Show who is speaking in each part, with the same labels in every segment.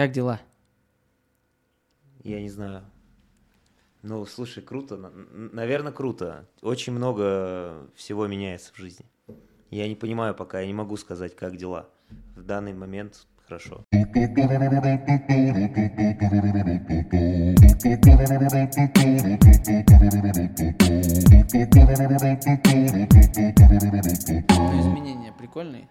Speaker 1: Как дела?
Speaker 2: Я не знаю. Ну, слушай, круто. Наверное, круто. Очень много всего меняется в жизни. Я не понимаю пока, я не могу сказать, как дела. В данный момент хорошо.
Speaker 1: Изменения прикольные?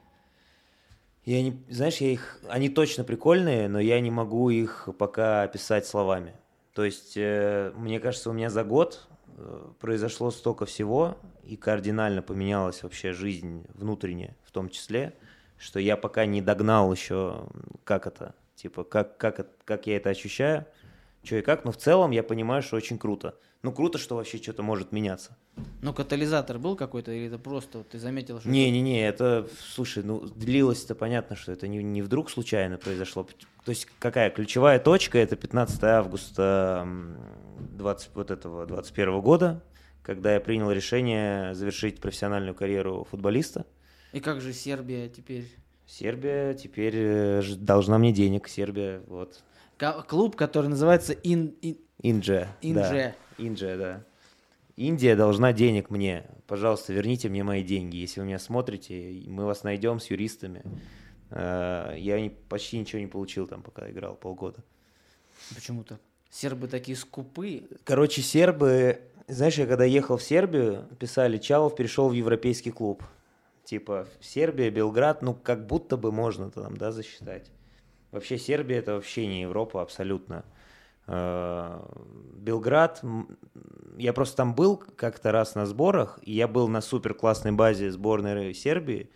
Speaker 2: Я не, знаешь, я их, они точно прикольные, но я не могу их пока описать словами. То есть, э, мне кажется, у меня за год э, произошло столько всего, и кардинально поменялась вообще жизнь внутренняя в том числе, что я пока не догнал еще, как это, типа, как, как, как я это ощущаю, что и как, но в целом я понимаю, что очень круто. Ну, круто, что вообще что-то может меняться.
Speaker 1: Ну, катализатор был какой-то, или это просто вот, ты заметил, что...
Speaker 2: Не-не-не, это, слушай, ну, длилось-то понятно, что это не, не вдруг случайно произошло. То есть какая ключевая точка, это 15 августа 20, вот этого 21 года, когда я принял решение завершить профессиональную карьеру футболиста.
Speaker 1: И как же Сербия теперь?
Speaker 2: Сербия теперь э, должна мне денег, Сербия, вот.
Speaker 1: Клуб, который называется Ин... Ин...
Speaker 2: Индже.
Speaker 1: Индже.
Speaker 2: Да. Индже, да. Индия должна денег мне. Пожалуйста, верните мне мои деньги. Если вы меня смотрите, мы вас найдем с юристами. Э, я почти ничего не получил там, пока играл полгода.
Speaker 1: Почему то Сербы такие скупые.
Speaker 2: Короче, сербы... Знаешь, я когда ехал в Сербию, писали, Чалов перешел в европейский клуб. Типа, Сербия, Белград, ну, как будто бы можно там, да, засчитать. Вообще Сербия это вообще не Европа абсолютно. Э, Белград, я просто там был как-то раз на сборах, и я был на супер классной базе сборной Сербии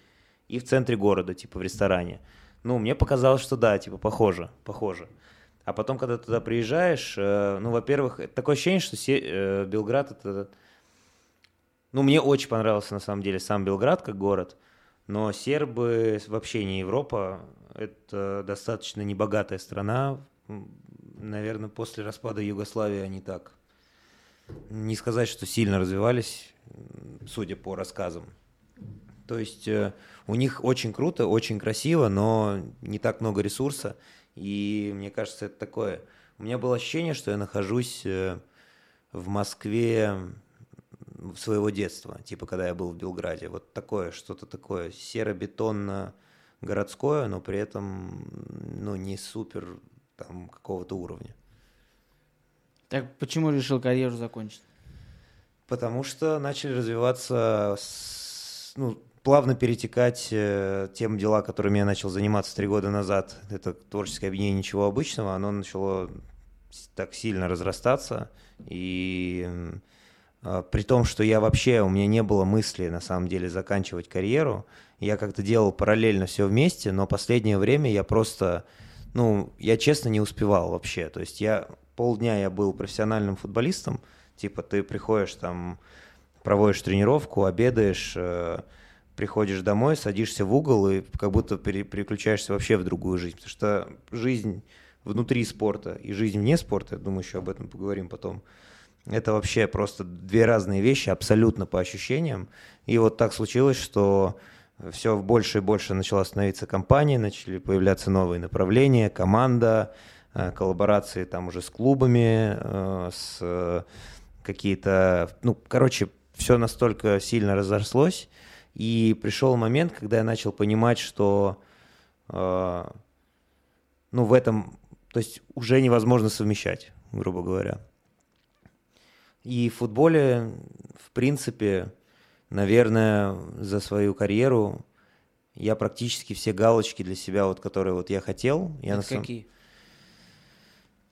Speaker 2: и в центре города, типа в ресторане. Ну, мне показалось, что да, типа похоже, похоже. А потом, когда туда приезжаешь, э, ну, во-первых, такое ощущение, что э, Белград это... Ну, мне очень понравился на самом деле сам Белград как город, но сербы вообще не Европа, это достаточно небогатая страна. Наверное, после распада Югославии они так не сказать, что сильно развивались, судя по рассказам. То есть э, у них очень круто, очень красиво, но не так много ресурса. И мне кажется, это такое... У меня было ощущение, что я нахожусь э, в Москве своего детства, типа когда я был в Белграде. Вот такое, что-то такое серо-бетонно городское, но при этом ну, не супер там какого-то уровня.
Speaker 1: Так почему решил карьеру закончить?
Speaker 2: Потому что начали развиваться, ну, плавно перетекать э, тем дела, которыми я начал заниматься три года назад. Это творческое объединение «Ничего обычного», оно начало так сильно разрастаться. И э, при том, что я вообще, у меня не было мысли, на самом деле, заканчивать карьеру, я как-то делал параллельно все вместе, но последнее время я просто, ну, я честно не успевал вообще. То есть я полдня я был профессиональным футболистом, типа ты приходишь там, проводишь тренировку, обедаешь, э, приходишь домой, садишься в угол и как будто пере, переключаешься вообще в другую жизнь. Потому что жизнь внутри спорта и жизнь вне спорта, я думаю, еще об этом поговорим потом, это вообще просто две разные вещи, абсолютно по ощущениям. И вот так случилось, что все больше и больше начала становиться компания, начали появляться новые направления, команда, э, коллаборации там уже с клубами, э, с какие-то, ну, короче, все настолько сильно разрослось, и пришел момент, когда я начал понимать, что, э, ну, в этом, то есть уже невозможно совмещать, грубо говоря. И в футболе, в принципе, наверное, за свою карьеру я практически все галочки для себя, вот, которые вот я хотел. Я
Speaker 1: Это самом... какие?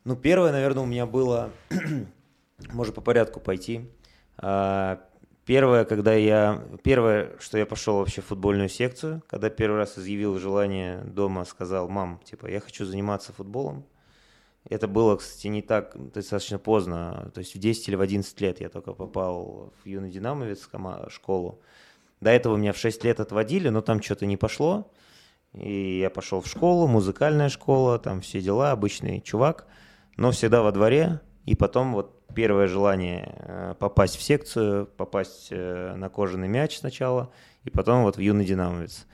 Speaker 2: Ну, первое, наверное, у меня было, может по порядку пойти. А, первое, когда я, первое, что я пошел вообще в футбольную секцию, когда первый раз изъявил желание дома, сказал, мам, типа, я хочу заниматься футболом. Это было, кстати, не так достаточно поздно. То есть в 10 или в 11 лет я только попал в юный динамовец школу. До этого меня в 6 лет отводили, но там что-то не пошло. И я пошел в школу, музыкальная школа, там все дела, обычный чувак, но всегда во дворе. И потом вот первое желание э, попасть в секцию, попасть э, на кожаный мяч сначала, и потом вот в юный динамовец.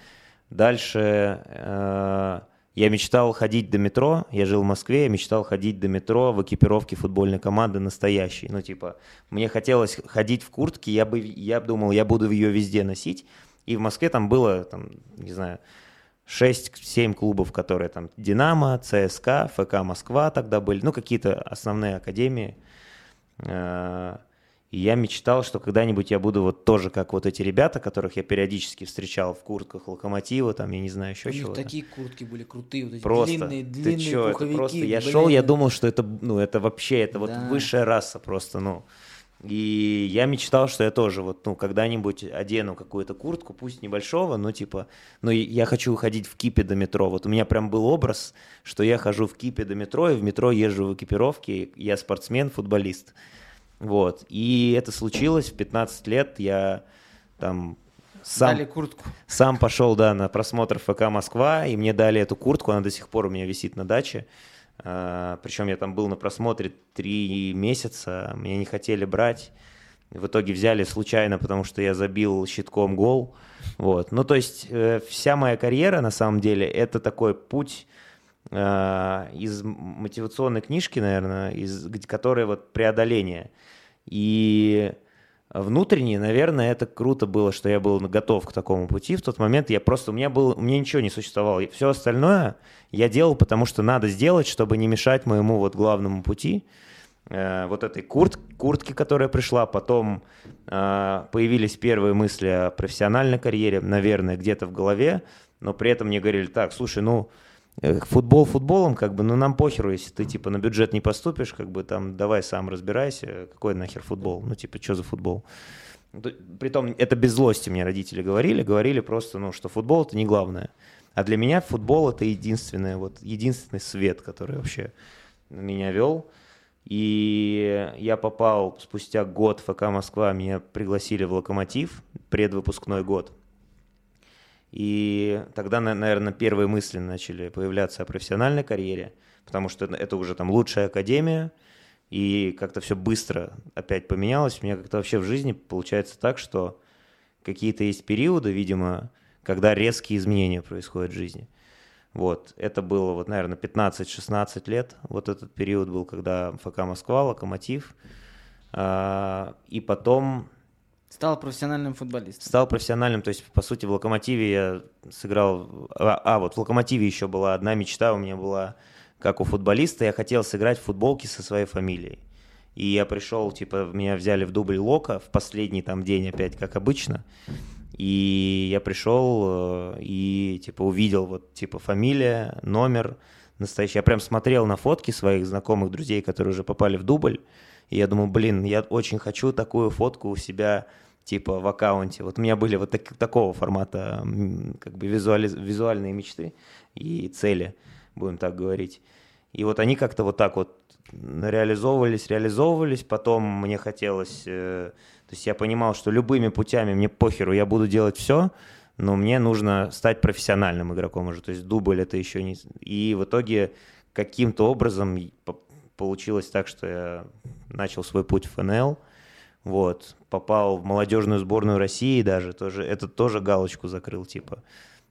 Speaker 2: Дальше э, я мечтал ходить до метро, я жил в Москве, я мечтал ходить до метро в экипировке футбольной команды настоящей. Ну, типа, мне хотелось ходить в куртке, я бы, я думал, я буду ее везде носить. И в Москве там было, там, не знаю, 6-7 клубов, которые там Динамо, ЦСКА, ФК Москва тогда были, ну, какие-то основные академии. И я мечтал, что когда-нибудь я буду вот тоже как вот эти ребята, которых я периодически встречал в куртках локомотива, там, я не знаю, еще чего.
Speaker 1: такие куртки были крутые, вот эти
Speaker 2: просто,
Speaker 1: длинные, длинные ты чё,
Speaker 2: это просто, я блин. шел, я думал, что это, ну, это вообще, это да. вот высшая раса просто, ну. И я мечтал, что я тоже вот, ну, когда-нибудь одену какую-то куртку, пусть небольшого, но типа, ну, я хочу ходить в кипе до метро. Вот у меня прям был образ, что я хожу в кипе до метро, и в метро езжу в экипировке, я спортсмен, футболист. Вот. И это случилось в 15 лет. Я там сам,
Speaker 1: дали куртку.
Speaker 2: Сам пошел, да, на просмотр ФК Москва, и мне дали эту куртку, она до сих пор у меня висит на даче. А, причем я там был на просмотре три месяца, меня не хотели брать. В итоге взяли случайно, потому что я забил щитком гол. Вот. Ну, то есть э, вся моя карьера, на самом деле, это такой путь из мотивационной книжки, наверное, из, которая вот преодоление. И внутренне, наверное, это круто было, что я был готов к такому пути. В тот момент я просто, у меня, был, у меня ничего не существовало. Все остальное я делал, потому что надо сделать, чтобы не мешать моему вот главному пути. Э, вот этой курт, куртки, которая пришла, потом э, появились первые мысли о профессиональной карьере, наверное, где-то в голове, но при этом мне говорили, так, слушай, ну, футбол футболом, как бы, ну нам похеру, если ты типа на бюджет не поступишь, как бы там давай сам разбирайся, какой нахер футбол, ну типа что за футбол. Притом это без злости мне родители говорили, говорили просто, ну что футбол это не главное. А для меня футбол это единственный, вот, единственный свет, который вообще меня вел. И я попал спустя год в ФК Москва, меня пригласили в Локомотив, предвыпускной год. И тогда, наверное, первые мысли начали появляться о профессиональной карьере, потому что это уже там лучшая академия, и как-то все быстро опять поменялось. У меня как-то вообще в жизни получается так, что какие-то есть периоды, видимо, когда резкие изменения происходят в жизни. Вот, это было, вот, наверное, 15-16 лет. Вот этот период был, когда ФК Москва, Локомотив. А, и потом
Speaker 1: Стал профессиональным футболистом.
Speaker 2: Стал профессиональным, то есть, по сути, в «Локомотиве» я сыграл... А, а, вот в «Локомотиве» еще была одна мечта у меня была, как у футболиста, я хотел сыграть в футболке со своей фамилией. И я пришел, типа, меня взяли в дубль Лока в последний там день опять, как обычно. И я пришел э, и, типа, увидел вот, типа, фамилия, номер настоящий. Я прям смотрел на фотки своих знакомых друзей, которые уже попали в дубль. И я думал, блин, я очень хочу такую фотку у себя типа в аккаунте. Вот у меня были вот так, такого формата как бы визуали, визуальные мечты и цели, будем так говорить. И вот они как-то вот так вот реализовывались, реализовывались. Потом мне хотелось, э, то есть я понимал, что любыми путями мне похеру, я буду делать все, но мне нужно стать профессиональным игроком уже. То есть дубль это еще не... И в итоге каким-то образом получилось так, что я начал свой путь в ФНЛ, вот, попал в молодежную сборную России даже, тоже, это тоже галочку закрыл, типа.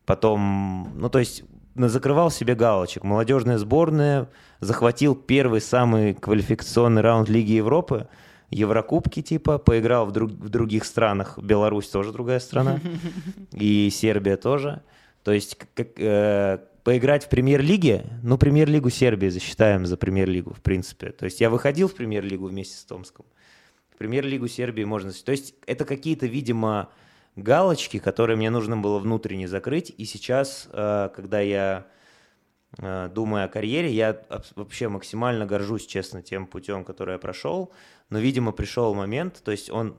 Speaker 2: Потом, ну, то есть, закрывал себе галочек. Молодежная сборная, захватил первый самый квалификационный раунд Лиги Европы, Еврокубки, типа, поиграл в, друг, в других странах. Беларусь тоже другая страна, и Сербия тоже. То есть, как, э, поиграть в премьер-лиге, ну, премьер-лигу Сербии засчитаем за премьер-лигу, в принципе. То есть я выходил в премьер-лигу вместе с Томском. В премьер-лигу Сербии можно... То есть это какие-то, видимо, галочки, которые мне нужно было внутренне закрыть. И сейчас, э, когда я э, думаю о карьере, я вообще максимально горжусь, честно, тем путем, который я прошел. Но, видимо, пришел момент, то есть он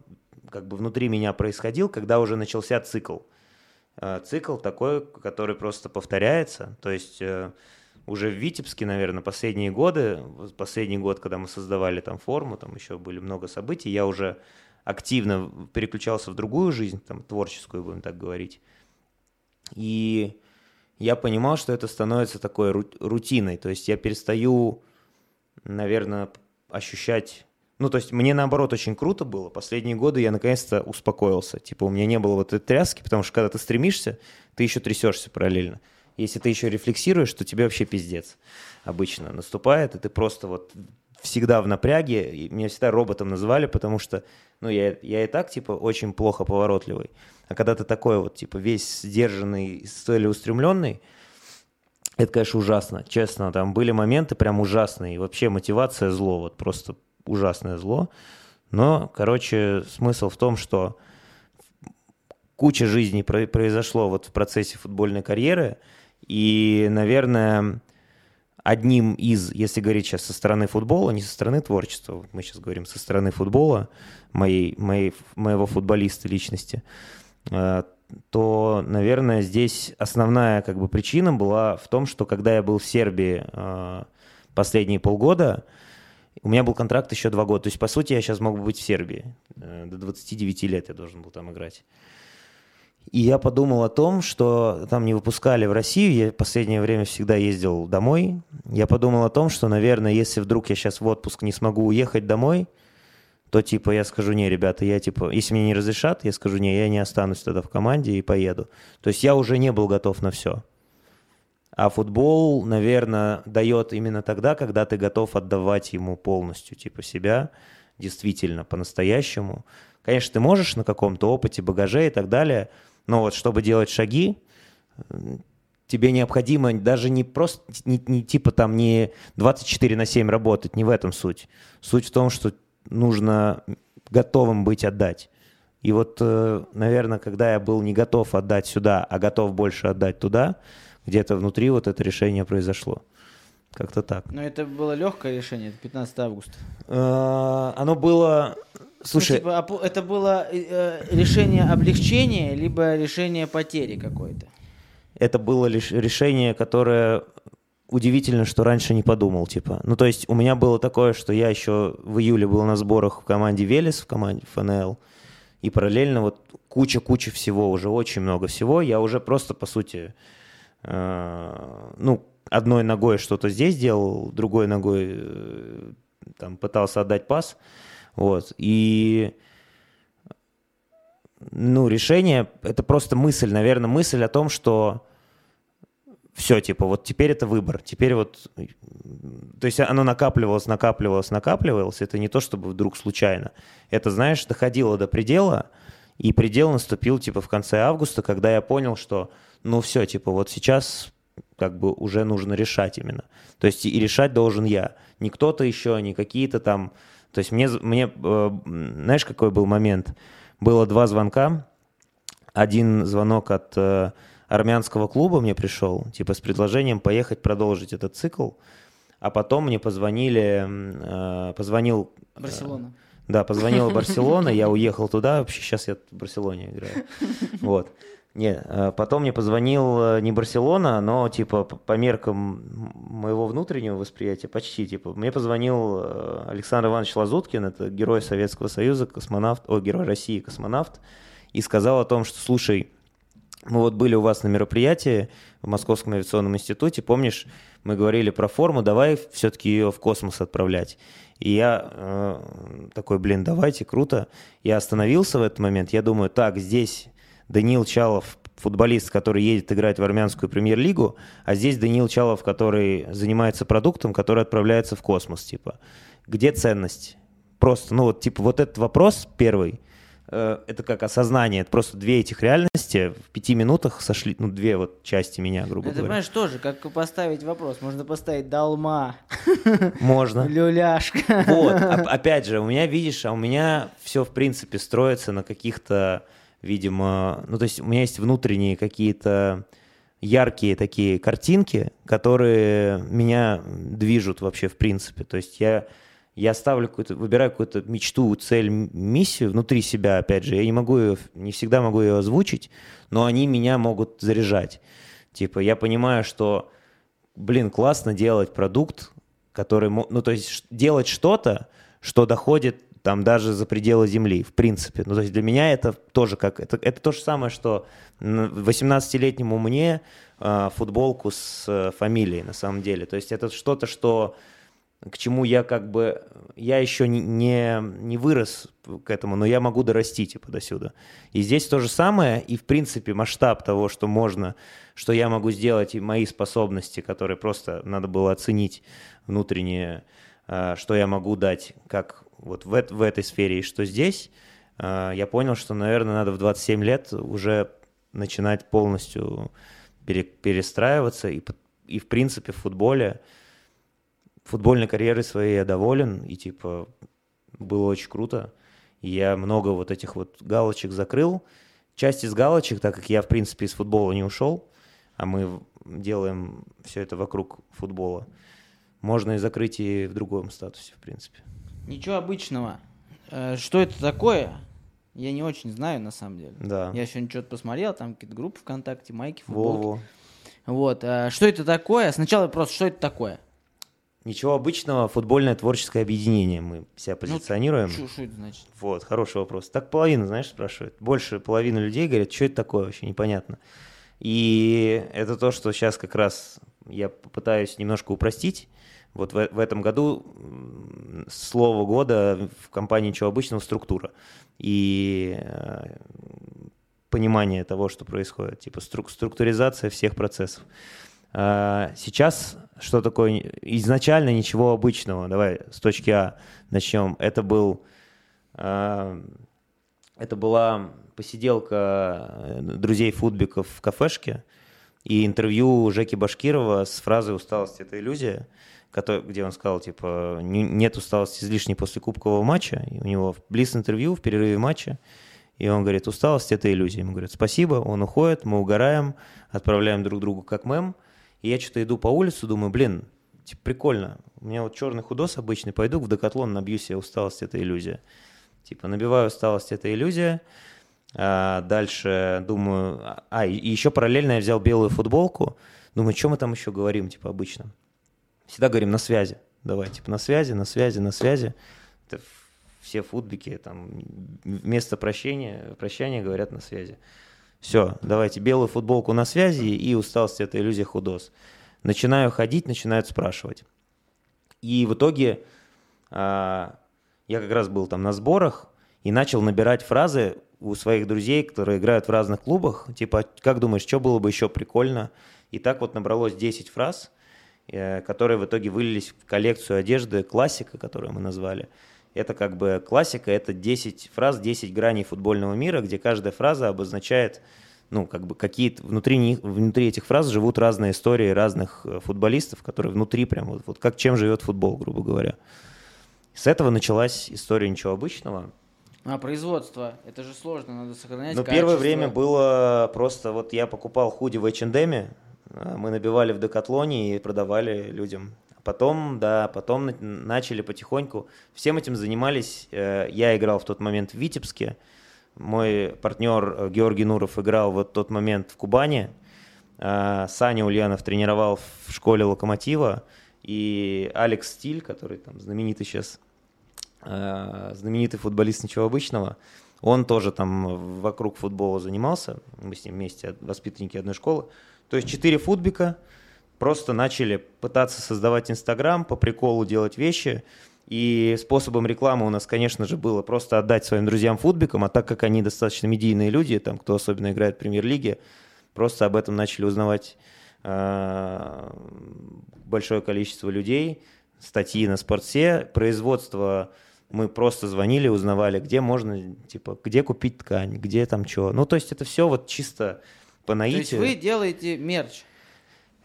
Speaker 2: как бы внутри меня происходил, когда уже начался цикл – цикл такой, который просто повторяется. То есть э, уже в Витебске, наверное, последние годы, последний год, когда мы создавали там форму, там еще были много событий, я уже активно переключался в другую жизнь, там творческую, будем так говорить. И я понимал, что это становится такой рутиной. То есть я перестаю, наверное, ощущать ну, то есть мне наоборот очень круто было. Последние годы я наконец-то успокоился. Типа у меня не было вот этой тряски, потому что когда ты стремишься, ты еще трясешься параллельно. если ты еще рефлексируешь, то тебе вообще пиздец обычно наступает, и ты просто вот всегда в напряге. И меня всегда роботом называли, потому что, ну, я, я и так, типа, очень плохо поворотливый. А когда ты такой вот, типа, весь сдержанный, целеустремленный, это, конечно, ужасно, честно. Там были моменты прям ужасные. И вообще мотивация зло, вот просто ужасное зло. Но, короче, смысл в том, что куча жизней произошло вот в процессе футбольной карьеры. И, наверное, одним из, если говорить сейчас со стороны футбола, не со стороны творчества, мы сейчас говорим со стороны футбола, моей, моей, моего футболиста личности, э, то, наверное, здесь основная как бы причина была в том, что когда я был в Сербии э, последние полгода, у меня был контракт еще два года. То есть, по сути, я сейчас мог быть в Сербии. Э, до 29 лет я должен был там играть. И я подумал о том, что там не выпускали в Россию, я в последнее время всегда ездил домой. Я подумал о том, что, наверное, если вдруг я сейчас в отпуск не смогу уехать домой, то типа я скажу, не, ребята, я типа, если мне не разрешат, я скажу, не, я не останусь тогда в команде и поеду. То есть я уже не был готов на все. А футбол, наверное, дает именно тогда, когда ты готов отдавать ему полностью, типа себя, действительно, по-настоящему. Конечно, ты можешь на каком-то опыте, багаже и так далее – но вот чтобы делать шаги, тебе необходимо даже не просто, не, не типа там не 24 на 7 работать, не в этом суть. Суть в том, что нужно готовым быть отдать. И вот, э, наверное, когда я был не готов отдать сюда, а готов больше отдать туда, где-то внутри вот это решение произошло. Как-то так.
Speaker 1: Но это было легкое решение, это 15 августа.
Speaker 2: Э, оно было Слушай,
Speaker 1: ну, типа, это было э, решение облегчения, либо решение потери какой-то?
Speaker 2: Это было лишь решение, которое удивительно, что раньше не подумал, типа. Ну, то есть у меня было такое, что я еще в июле был на сборах в команде Велес, в команде ФНЛ, и параллельно вот куча-куча всего, уже очень много всего. Я уже просто, по сути, э, ну, одной ногой что-то здесь делал, другой ногой э, там пытался отдать пас. Вот. И ну, решение — это просто мысль, наверное, мысль о том, что все, типа, вот теперь это выбор, теперь вот, то есть оно накапливалось, накапливалось, накапливалось, это не то, чтобы вдруг случайно, это, знаешь, доходило до предела, и предел наступил, типа, в конце августа, когда я понял, что, ну, все, типа, вот сейчас как бы уже нужно решать именно, то есть и решать должен я, не кто-то еще, не какие-то там то есть мне, мне э, знаешь, какой был момент? Было два звонка. Один звонок от э, армянского клуба мне пришел, типа с предложением поехать продолжить этот цикл. А потом мне позвонили, э, позвонил...
Speaker 1: Барселона.
Speaker 2: Да, позвонила Барселона, я уехал туда, вообще сейчас я в Барселоне играю. Вот. Не, э, потом мне позвонил э, не Барселона, но типа по меркам моего внутреннего восприятия почти типа. Мне позвонил э, Александр Иванович Лазуткин, это герой Советского Союза, космонавт, о, герой России, космонавт, и сказал о том, что, слушай, мы вот были у вас на мероприятии в Московском авиационном институте, помнишь, мы говорили про форму, давай все-таки ее в космос отправлять. И я э, такой, блин, давайте, круто. Я остановился в этот момент, я думаю, так, здесь Даниил Чалов футболист, который едет играть в армянскую премьер-лигу, а здесь Даниил Чалов, который занимается продуктом, который отправляется в космос, типа. Где ценность? Просто, ну вот, типа, вот этот вопрос первый, э, это как осознание, это просто две этих реальности в пяти минутах сошли, ну, две вот части меня, грубо
Speaker 1: это,
Speaker 2: говоря.
Speaker 1: понимаешь, тоже, как поставить вопрос, можно поставить долма.
Speaker 2: Можно.
Speaker 1: Люляшка.
Speaker 2: Вот, опять же, у меня, видишь, а у меня все, в принципе, строится на каких-то видимо, ну то есть у меня есть внутренние какие-то яркие такие картинки, которые меня движут вообще в принципе. То есть я, я ставлю какую-то, выбираю какую-то мечту, цель, миссию внутри себя, опять же. Я не могу ее, не всегда могу ее озвучить, но они меня могут заряжать. Типа я понимаю, что, блин, классно делать продукт, который, ну то есть делать что-то, что доходит там даже за пределы Земли, в принципе. Ну, то есть для меня это тоже как... Это, это то же самое, что 18-летнему мне э, футболку с э, фамилией, на самом деле. То есть это что-то, что к чему я как бы, я еще не, не, не вырос к этому, но я могу дорасти типа до сюда. И здесь то же самое, и в принципе масштаб того, что можно, что я могу сделать, и мои способности, которые просто надо было оценить внутреннее, а, что я могу дать, как вот в, в этой сфере, и что здесь, а, я понял, что, наверное, надо в 27 лет уже начинать полностью перестраиваться, и, и в принципе в футболе, футбольной карьерой своей я доволен, и типа было очень круто. Я много вот этих вот галочек закрыл. Часть из галочек, так как я, в принципе, из футбола не ушел, а мы делаем все это вокруг футбола, можно и закрыть и в другом статусе, в принципе.
Speaker 1: Ничего обычного. Э, что это такое? Я не очень знаю, на самом деле.
Speaker 2: Да.
Speaker 1: Я сегодня что-то посмотрел, там какие-то группы ВКонтакте, майки, футболки. Во-во. Вот. А что это такое? Сначала просто, что это такое?
Speaker 2: Ничего обычного, футбольное творческое объединение мы себя ну, позиционируем.
Speaker 1: Ну, что это значит?
Speaker 2: Вот, хороший вопрос. Так половина, знаешь, спрашивает. Больше половины людей говорят, что это такое вообще, непонятно. И это то, что сейчас как раз я попытаюсь немножко упростить. Вот в, в этом году слово года в компании «Ничего обычного» структура. И э, понимание того, что происходит, типа струк, структуризация всех процессов. А, сейчас что такое изначально ничего обычного. Давай с точки А начнем. Это был а, это была посиделка э, друзей футбиков в кафешке и интервью Жеки Башкирова с фразой «Усталость – это иллюзия», где он сказал, типа, нет усталости излишней после кубкового матча. И у него близ интервью в перерыве матча и он говорит, усталость – это иллюзия. Ему говорят, спасибо, он уходит, мы угораем, отправляем друг другу как мем. И я что-то иду по улице, думаю, блин, типа, прикольно. У меня вот черный худос обычный, пойду в декатлон, набью себе усталость – это иллюзия. Типа, набиваю усталость – это иллюзия. А дальше думаю, а, и еще параллельно я взял белую футболку. Думаю, что мы там еще говорим, типа, обычно. Всегда говорим на связи. Давай, типа, на связи, на связи, на связи. Это все футбики, там, вместо прощения, прощания говорят на связи. Все, давайте белую футболку на связи и усталость – это иллюзия худос. Начинаю ходить, начинают спрашивать. И в итоге а, я как раз был там на сборах и начал набирать фразы у своих друзей, которые играют в разных клубах. Типа, как думаешь, что было бы еще прикольно? И так вот набралось 10 фраз, которые в итоге вылились в коллекцию одежды «Классика», которую мы назвали – это как бы классика, это 10 фраз, 10 граней футбольного мира, где каждая фраза обозначает, ну, как бы какие-то, внутри, них, внутри этих фраз живут разные истории разных э, футболистов, которые внутри прям, вот, вот как чем живет футбол, грубо говоря. С этого началась история ничего обычного.
Speaker 1: А производство, это же сложно, надо сохранять
Speaker 2: Ну, первое время было просто, вот я покупал худи в H&M, мы набивали в Декатлоне и продавали людям Потом, да, потом начали потихоньку. Всем этим занимались. Э, я играл в тот момент в Витебске. Мой партнер э, Георгий Нуров играл в тот момент в Кубани. Э, Саня Ульянов тренировал в школе Локомотива. И Алекс Стиль, который там знаменитый сейчас, знаменитый футболист ничего обычного, он тоже там вокруг футбола занимался. Мы с ним вместе, воспитанники одной школы. То есть четыре футбика – просто начали пытаться создавать Инстаграм, по приколу делать вещи. И способом рекламы у нас, конечно же, было просто отдать своим друзьям футбикам, а так как они достаточно медийные люди, там, кто особенно играет в премьер-лиге, просто об этом начали узнавать э, большое количество людей, статьи на спорте, производство мы просто звонили, узнавали, где можно, типа, где купить ткань, где там что. Ну, то есть это все вот чисто по наитию. То
Speaker 1: есть вы делаете мерч?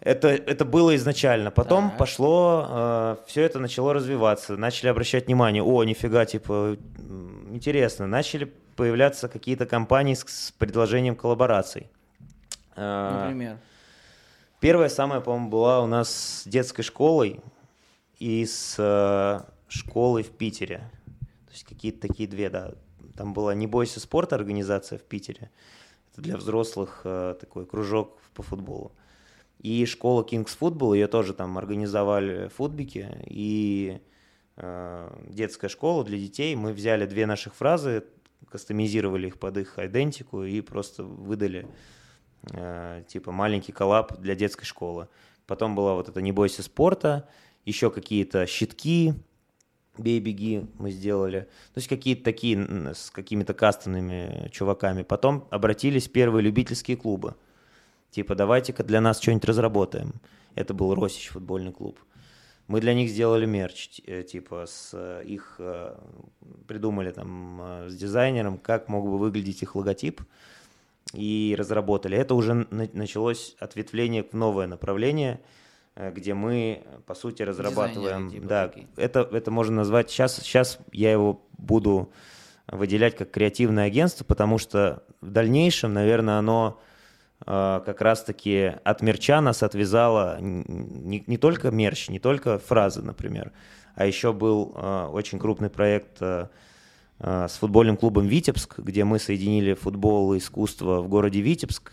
Speaker 2: Это, это было изначально. Потом так. пошло, э, все это начало развиваться. Начали обращать внимание, о, нифига, типа, интересно. Начали появляться какие-то компании с, с предложением коллабораций.
Speaker 1: Э, Например?
Speaker 2: Первая самая, по-моему, была у нас с детской школой и с э, школой в Питере. То есть какие-то такие две, да. Там была «Не бойся спорта» организация в Питере. Это для взрослых э, такой кружок по футболу. И школа Kings Football, ее тоже там организовали футбики, и э, детская школа для детей. Мы взяли две наших фразы, кастомизировали их под их идентику и просто выдали э, типа маленький коллаб для детской школы. Потом была вот эта «Не бойся спорта», еще какие-то щитки, бей-беги мы сделали. То есть какие-то такие с какими-то кастомными чуваками. Потом обратились первые любительские клубы. Типа, давайте-ка для нас что-нибудь разработаем. Это был Росич футбольный клуб. Мы для них сделали мерч, э, типа, с э, их э, придумали там с дизайнером, как мог бы выглядеть их логотип, и разработали. Это уже началось ответвление в новое направление, где мы, по сути, разрабатываем. Типа да, такие. это, это можно назвать. Сейчас, сейчас я его буду выделять как креативное агентство, потому что в дальнейшем, наверное, оно а, как раз-таки от мерча нас отвязало не, не только мерч, не только фразы, например, а еще был э, очень крупный проект э, с футбольным клубом «Витебск», где мы соединили футбол и искусство в городе Витебск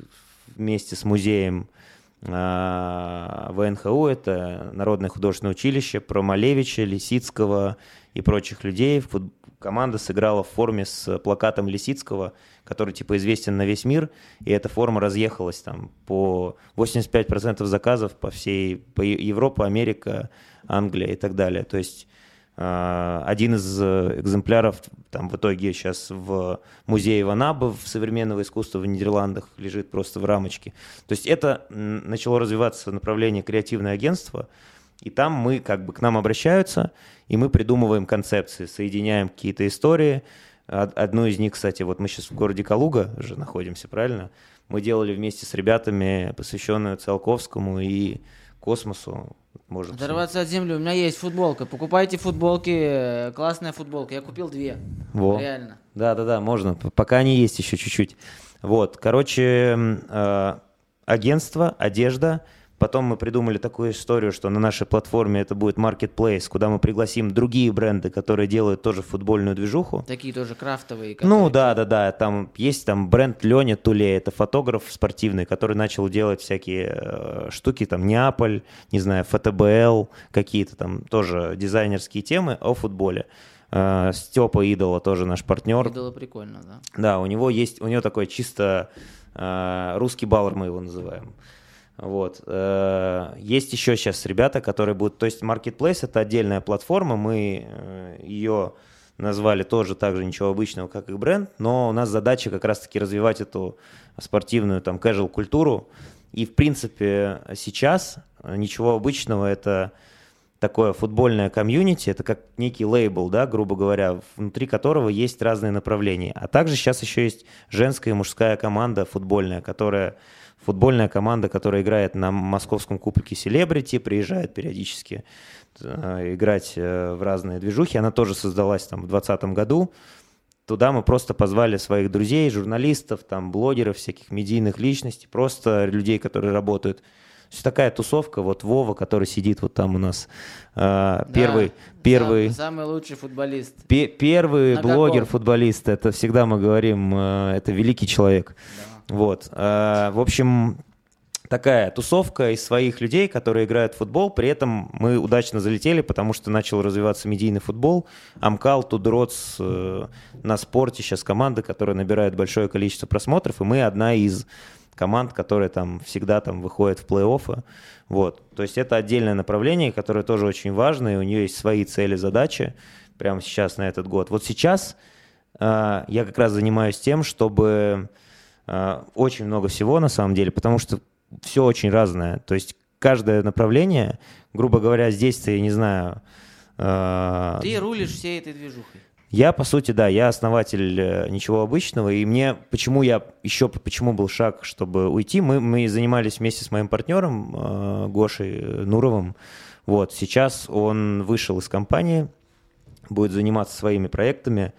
Speaker 2: вместе с музеем э, ВНХУ, это Народное художественное училище, про Малевича, Лисицкого и прочих людей. Команда сыграла в форме с плакатом Лисицкого – который типа известен на весь мир, и эта форма разъехалась там по 85% заказов по всей по Европа, Америка, Англия и так далее. То есть один из экземпляров там в итоге сейчас в музее Ванабы в современного искусства в Нидерландах лежит просто в рамочке. То есть это начало развиваться направление креативное агентство, и там мы как бы к нам обращаются, и мы придумываем концепции, соединяем какие-то истории, Одну из них, кстати, вот мы сейчас в городе Калуга же находимся, правильно? Мы делали вместе с ребятами, посвященную Циолковскому и космосу.
Speaker 1: Может, Оторваться от земли. У меня есть футболка. Покупайте футболки. Классная футболка. Я купил две.
Speaker 2: Во. Реально. Да, да, да, можно. Пока они есть еще чуть-чуть. Вот, короче, э, агентство, одежда – Потом мы придумали такую историю, что на нашей платформе это будет marketplace, куда мы пригласим другие бренды, которые делают тоже футбольную движуху.
Speaker 1: Такие тоже крафтовые.
Speaker 2: Которые... Ну да, да, да. Там есть там бренд Леня Туле, это фотограф спортивный, который начал делать всякие э, штуки, там Неаполь, не знаю, ФТБЛ, какие-то там тоже дизайнерские темы о футболе. Э, Степа Идола тоже наш партнер.
Speaker 1: Идола прикольно, да.
Speaker 2: Да, у него есть, у него такой чисто э, русский баллар мы его называем. Вот. Э, есть еще сейчас ребята, которые будут... То есть Marketplace — это отдельная платформа, мы э, ее назвали тоже так же ничего обычного, как и бренд, но у нас задача как раз-таки развивать эту спортивную там casual культуру. И в принципе сейчас ничего обычного это такое футбольное комьюнити, это как некий лейбл, да, грубо говоря, внутри которого есть разные направления. А также сейчас еще есть женская и мужская команда футбольная, которая футбольная команда, которая играет на московском кубке Селебрити, приезжает периодически э, играть э, в разные движухи. Она тоже создалась там в 2020 году. Туда мы просто позвали своих друзей, журналистов, там, блогеров, всяких медийных личностей, просто людей, которые работают. То есть такая тусовка, вот Вова, который сидит вот там у нас, э, первый, да, первый,
Speaker 1: самый лучший футболист,
Speaker 2: пе- первый блогер-футболист, это всегда мы говорим, э, это великий человек. Да. Вот. Э, в общем, такая тусовка из своих людей, которые играют в футбол. При этом мы удачно залетели, потому что начал развиваться медийный футбол. Амкал, Тудроц э, на спорте сейчас команда, которая набирает большое количество просмотров, и мы одна из команд, которая там всегда там выходит в плей-оффы. Вот. То есть это отдельное направление, которое тоже очень важно, и у нее есть свои цели, задачи прямо сейчас на этот год. Вот сейчас э, я как раз занимаюсь тем, чтобы очень много всего на самом деле, потому что все очень разное. То есть каждое направление, грубо говоря, здесь ты, я не знаю...
Speaker 1: Э, ты рулишь всей этой движухой.
Speaker 2: Я, по сути, да, я основатель э, ничего обычного, и мне, почему я, еще почему был шаг, чтобы уйти, мы, мы занимались вместе с моим партнером э, Гошей Нуровым, вот, сейчас он вышел из компании, будет заниматься своими проектами,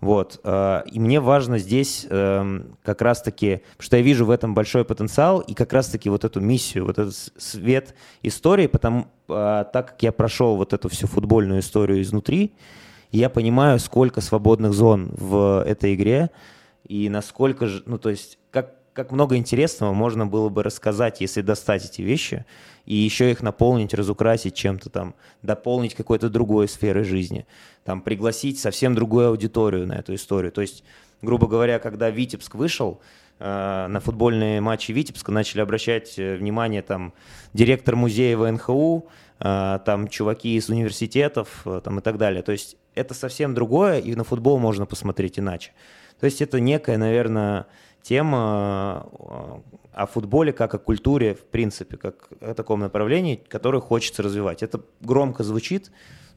Speaker 2: вот. Э, и мне важно здесь эм, как раз-таки, что я вижу в этом большой потенциал и как раз-таки вот эту миссию, вот этот свет истории, потому э, так как я прошел вот эту всю футбольную историю изнутри, я понимаю, сколько свободных зон в этой игре и насколько же, ну то есть как, много интересного можно было бы рассказать, если достать эти вещи и еще их наполнить, разукрасить чем-то там, дополнить какой-то другой сферой жизни, там, пригласить совсем другую аудиторию на эту историю. То есть, грубо говоря, когда Витебск вышел, э, на футбольные матчи Витебска начали обращать э, внимание там директор музея ВНХУ, а, там чуваки из университетов э, там, и так далее. То есть это совсем другое, и на футбол можно посмотреть иначе. То есть это некая, наверное, тема э, о футболе как о культуре, в принципе, как о таком направлении, которое хочется развивать. Это громко звучит,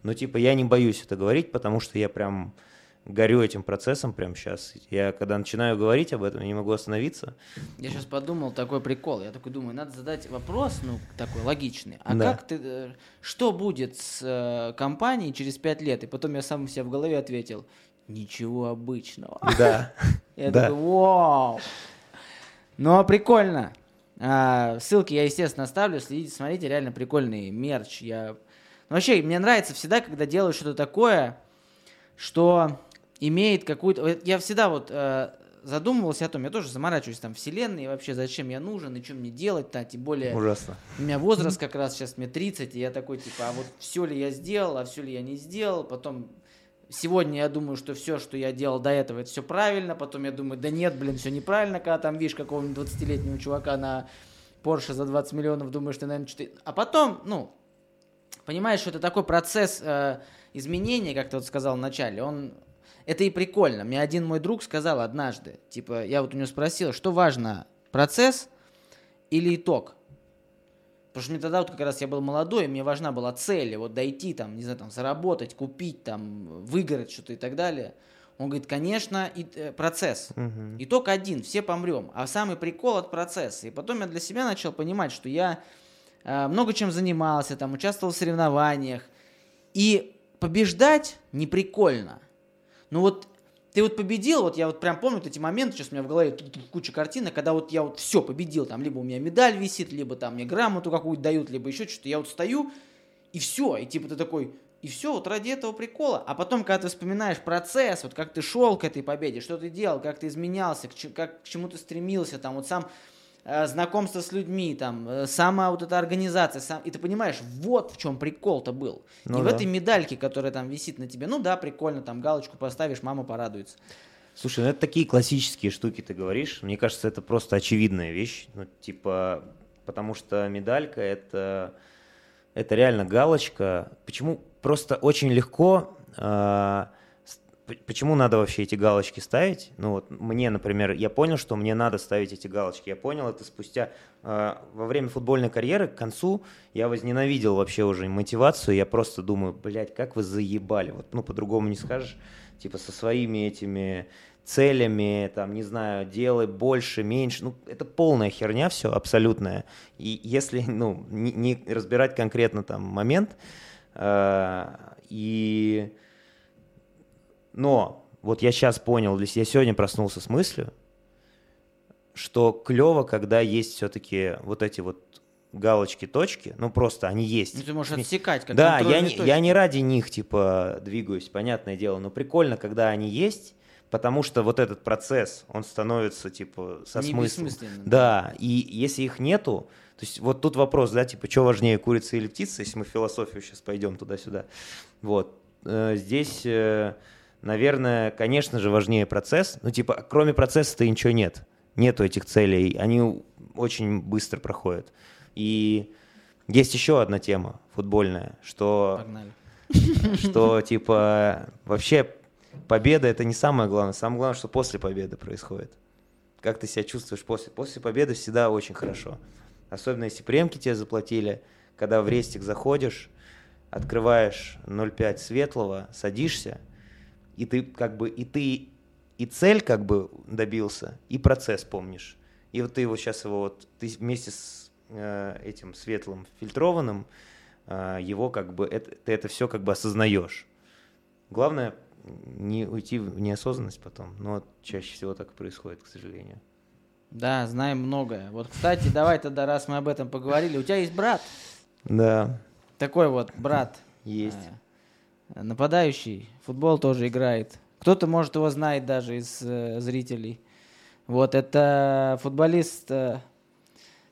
Speaker 2: но типа я не боюсь это говорить, потому что я прям горю этим процессом прямо сейчас. Я когда начинаю говорить об этом, я не могу остановиться.
Speaker 1: Я сейчас подумал такой прикол. Я такой думаю, надо задать вопрос, ну, такой логичный. А да. как ты, э, что будет с э, компанией через пять лет? И потом я сам себе в голове ответил, ничего обычного.
Speaker 2: Да.
Speaker 1: Я такой, вау. Ну, а прикольно. А, ссылки я, естественно, оставлю. Следите, смотрите, реально прикольный мерч. Я... Ну, вообще, мне нравится всегда, когда делаю что-то такое, что имеет какую-то... Я всегда вот э, задумывался о том, я тоже заморачиваюсь там вселенной, и вообще зачем я нужен, и что мне делать-то, тем более...
Speaker 2: Ужасно.
Speaker 1: У меня возраст как раз сейчас, мне 30, и я такой, типа, а вот все ли я сделал, а все ли я не сделал, потом... Сегодня я думаю, что все, что я делал до этого, это все правильно, потом я думаю, да нет, блин, все неправильно, когда там видишь какого-нибудь 20-летнего чувака на Porsche за 20 миллионов, думаешь, ты, наверное, что-то... А потом, ну, понимаешь, что это такой процесс э, изменения, как ты вот сказал в начале, он это и прикольно. Мне один мой друг сказал однажды, типа, я вот у него спросил, что важно, процесс или итог? Потому что мне тогда вот как раз я был молодой, и мне важна была цель, вот дойти там, не знаю, там, заработать, купить, там, выиграть что-то и так далее. Он говорит, конечно, и, э, процесс. Угу. Итог один, все помрем. А самый прикол от процесса. И потом я для себя начал понимать, что я э, много чем занимался, там, участвовал в соревнованиях. И побеждать не прикольно. Ну вот ты вот победил, вот я вот прям помню вот эти моменты, сейчас у меня в голове куча картинок, когда вот я вот все победил, там либо у меня медаль висит, либо там мне грамоту какую-то дают, либо еще что-то, я вот стою, и все, и типа ты такой, и все, вот ради этого прикола. А потом, когда ты вспоминаешь процесс, вот как ты шел к этой победе, что ты делал, как ты изменялся, к, как, к чему ты стремился, там вот сам знакомство с людьми, там, э, сама вот эта организация, сам, и ты понимаешь, вот в чем прикол-то был. Ну, Не да. в этой медальке, которая там висит на тебе. Ну да, прикольно, там галочку поставишь, мама порадуется.
Speaker 2: Слушай, ну это такие классические штуки ты говоришь. Мне кажется, это просто очевидная вещь. Ну, типа, потому что медалька это, это реально галочка. Почему? Просто очень легко э, почему надо вообще эти галочки ставить? Ну вот мне, например, я понял, что мне надо ставить эти галочки. Я понял это спустя э, во время футбольной карьеры к концу я возненавидел вообще уже мотивацию. Я просто думаю, блядь, как вы заебали. Вот, ну по-другому не скажешь. Типа со своими этими целями, там, не знаю, делай больше, меньше. Ну, это полная херня все, абсолютная. И если, ну, не, не разбирать конкретно там момент, э, и но вот я сейчас понял, я сегодня проснулся с мыслью, что клево, когда есть все-таки вот эти вот галочки, точки, ну просто они есть. Ну
Speaker 1: ты можешь отсекать, как
Speaker 2: Да, я не, я не ради них типа двигаюсь, понятное дело, но прикольно, когда они есть, потому что вот этот процесс, он становится типа со не смыслом. Да, и если их нету, то есть вот тут вопрос, да, типа, что важнее, курица или птица, если мы в философию сейчас пойдем туда-сюда. Вот. Э, здесь э, наверное, конечно же, важнее процесс. Ну, типа, кроме процесса-то ничего нет. Нету этих целей. Они очень быстро проходят. И есть еще одна тема футбольная, что...
Speaker 1: Погнали.
Speaker 2: Что, типа, вообще победа — это не самое главное. Самое главное, что после победы происходит. Как ты себя чувствуешь после? После победы всегда очень хорошо. Особенно если премки тебе заплатили, когда в рестик заходишь, открываешь 0,5 светлого, садишься — и ты как бы, и ты и цель как бы добился, и процесс помнишь. И вот ты его сейчас его вот, ты вместе с э, этим светлым фильтрованным, э, его как бы, это, ты это все как бы осознаешь. Главное не уйти в неосознанность потом, но чаще всего так и происходит, к сожалению.
Speaker 1: Да, знаем многое. Вот, кстати, давай тогда, раз мы об этом поговорили, у тебя есть брат?
Speaker 2: Да.
Speaker 1: Такой вот брат.
Speaker 2: Есть. А,
Speaker 1: нападающий, футбол тоже играет. Кто-то, может, его знает даже из э, зрителей. Вот, это футболист э,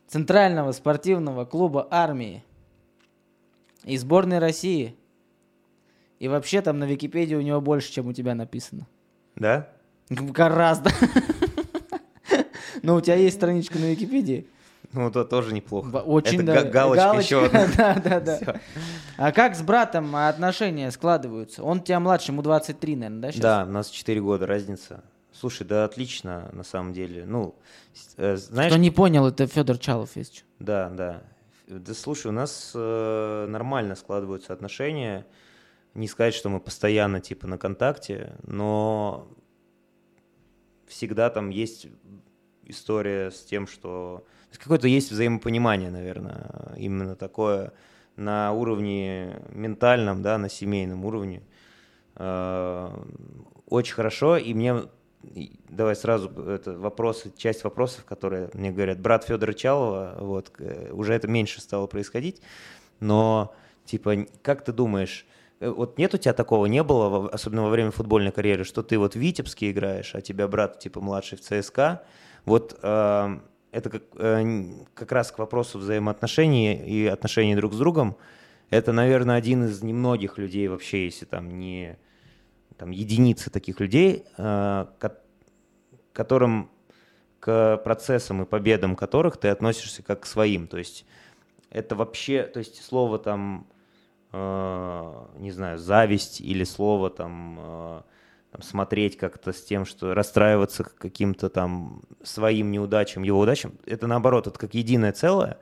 Speaker 1: Центрального спортивного клуба армии и сборной России. И вообще там на Википедии у него больше, чем у тебя написано.
Speaker 2: Да?
Speaker 1: Гораздо. Но у тебя есть страничка на Википедии?
Speaker 2: Ну, это тоже неплохо.
Speaker 1: Очень
Speaker 2: Это
Speaker 1: да.
Speaker 2: га- галочка еще одна.
Speaker 1: да, да, да. А как с братом отношения складываются? Он тебя младше, ему 23, наверное, да, сейчас?
Speaker 2: Да, у нас 4 года разница. Слушай, да отлично, на самом деле. Ну, э, знаешь,
Speaker 1: Кто не понял, это Федор Чалов есть.
Speaker 2: Да, да. Да слушай, у нас э, нормально складываются отношения. Не сказать, что мы постоянно типа на контакте, но всегда там есть история с тем, что какое-то есть взаимопонимание, наверное, именно такое на уровне ментальном, да, на семейном уровне. Э, Очень хорошо, и мне давай сразу это вопросы, часть вопросов, которые мне говорят, брат Федора Чалова, вот, э, уже это меньше стало происходить, но, типа, как ты думаешь, э, вот нет у тебя такого, не было, особенно во время футбольной карьеры, что ты вот в Витебске играешь, а тебя брат, типа, младший в ЦСКА, вот э, это как, э, как раз к вопросу взаимоотношений и отношений друг с другом, это, наверное, один из немногих людей вообще, если там не там, единицы таких людей, э, ко- которым к процессам и победам которых ты относишься как к своим. То есть это вообще, то есть слово там, э, не знаю, зависть или слово там, там смотреть как-то с тем, что расстраиваться каким-то там своим неудачам, его удачам, это наоборот, это как единое целое,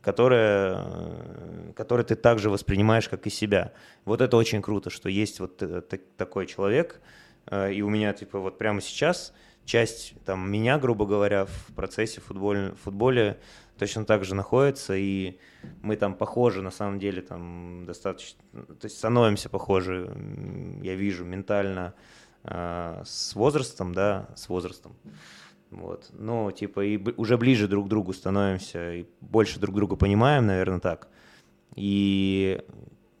Speaker 2: которое, э, которое ты также воспринимаешь, как и себя. Вот это очень круто, что есть вот э, так- такой человек, э, и у меня, типа, вот прямо сейчас часть там меня, грубо говоря, в процессе футболь, футболе точно так же находится, и мы там похожи, на самом деле, там достаточно, то есть становимся похожи, я вижу, ментально с возрастом, да, с возрастом. Вот. Ну, типа, и уже ближе друг к другу становимся, и больше друг друга понимаем, наверное, так. И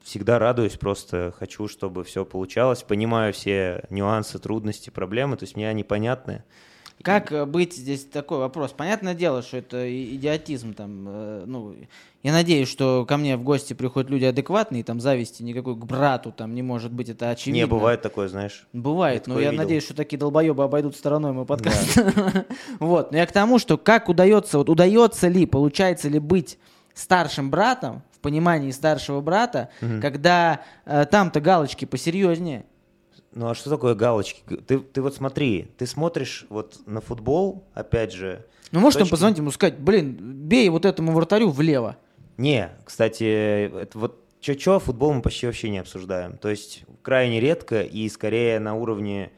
Speaker 2: всегда радуюсь, просто хочу, чтобы все получалось. Понимаю все нюансы, трудности, проблемы, то есть мне они понятны.
Speaker 1: Как э, быть здесь такой вопрос? Понятное дело, что это идиотизм там. э, ну, я надеюсь, что ко мне в гости приходят люди адекватные, там зависти никакой к брату там не может быть, это очевидно.
Speaker 2: Не, бывает такое, знаешь.
Speaker 1: Бывает,
Speaker 2: Я
Speaker 1: но я
Speaker 2: видел.
Speaker 1: надеюсь, что такие долбоебы обойдут стороной мой подкаст. Вот, но я к тому, что как удается, вот удается ли, получается ли быть старшим братом, в понимании старшего брата, когда э, там-то галочки посерьезнее.
Speaker 2: Ну а что такое галочки? Ты, ты вот смотри, ты смотришь вот на футбол, опять же.
Speaker 1: Ну, может, им
Speaker 2: точки-
Speaker 1: позвонить ему сказать, блин, бей вот этому вратарю влево.
Speaker 2: Не, кстати, это вот чё-чё, футбол мы почти вообще не обсуждаем. То есть крайне редко и скорее на уровне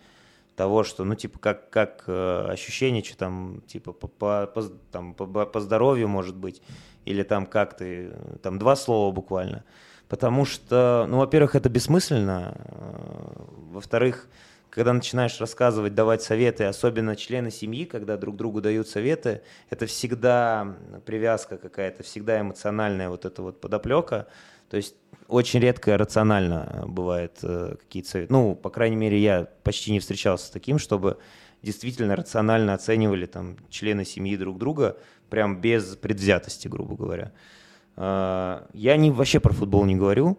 Speaker 2: того, что, ну, типа, как, как э, ощущение, что там, типа, по, по, по там, по, по здоровью, может быть, или там как ты, там, два слова буквально. Потому что, ну, во-первых, это бессмысленно, э, во-вторых, когда начинаешь рассказывать, давать советы, особенно члены семьи, когда друг другу дают советы, это всегда привязка какая-то, всегда эмоциональная вот эта вот подоплека. То есть очень редко рационально бывает э, какие-то советы. Ну, по крайней мере, я почти не встречался с таким, чтобы действительно рационально оценивали там члены семьи друг друга, прям без предвзятости, грубо говоря. А, Я не, вообще про футбол не говорю.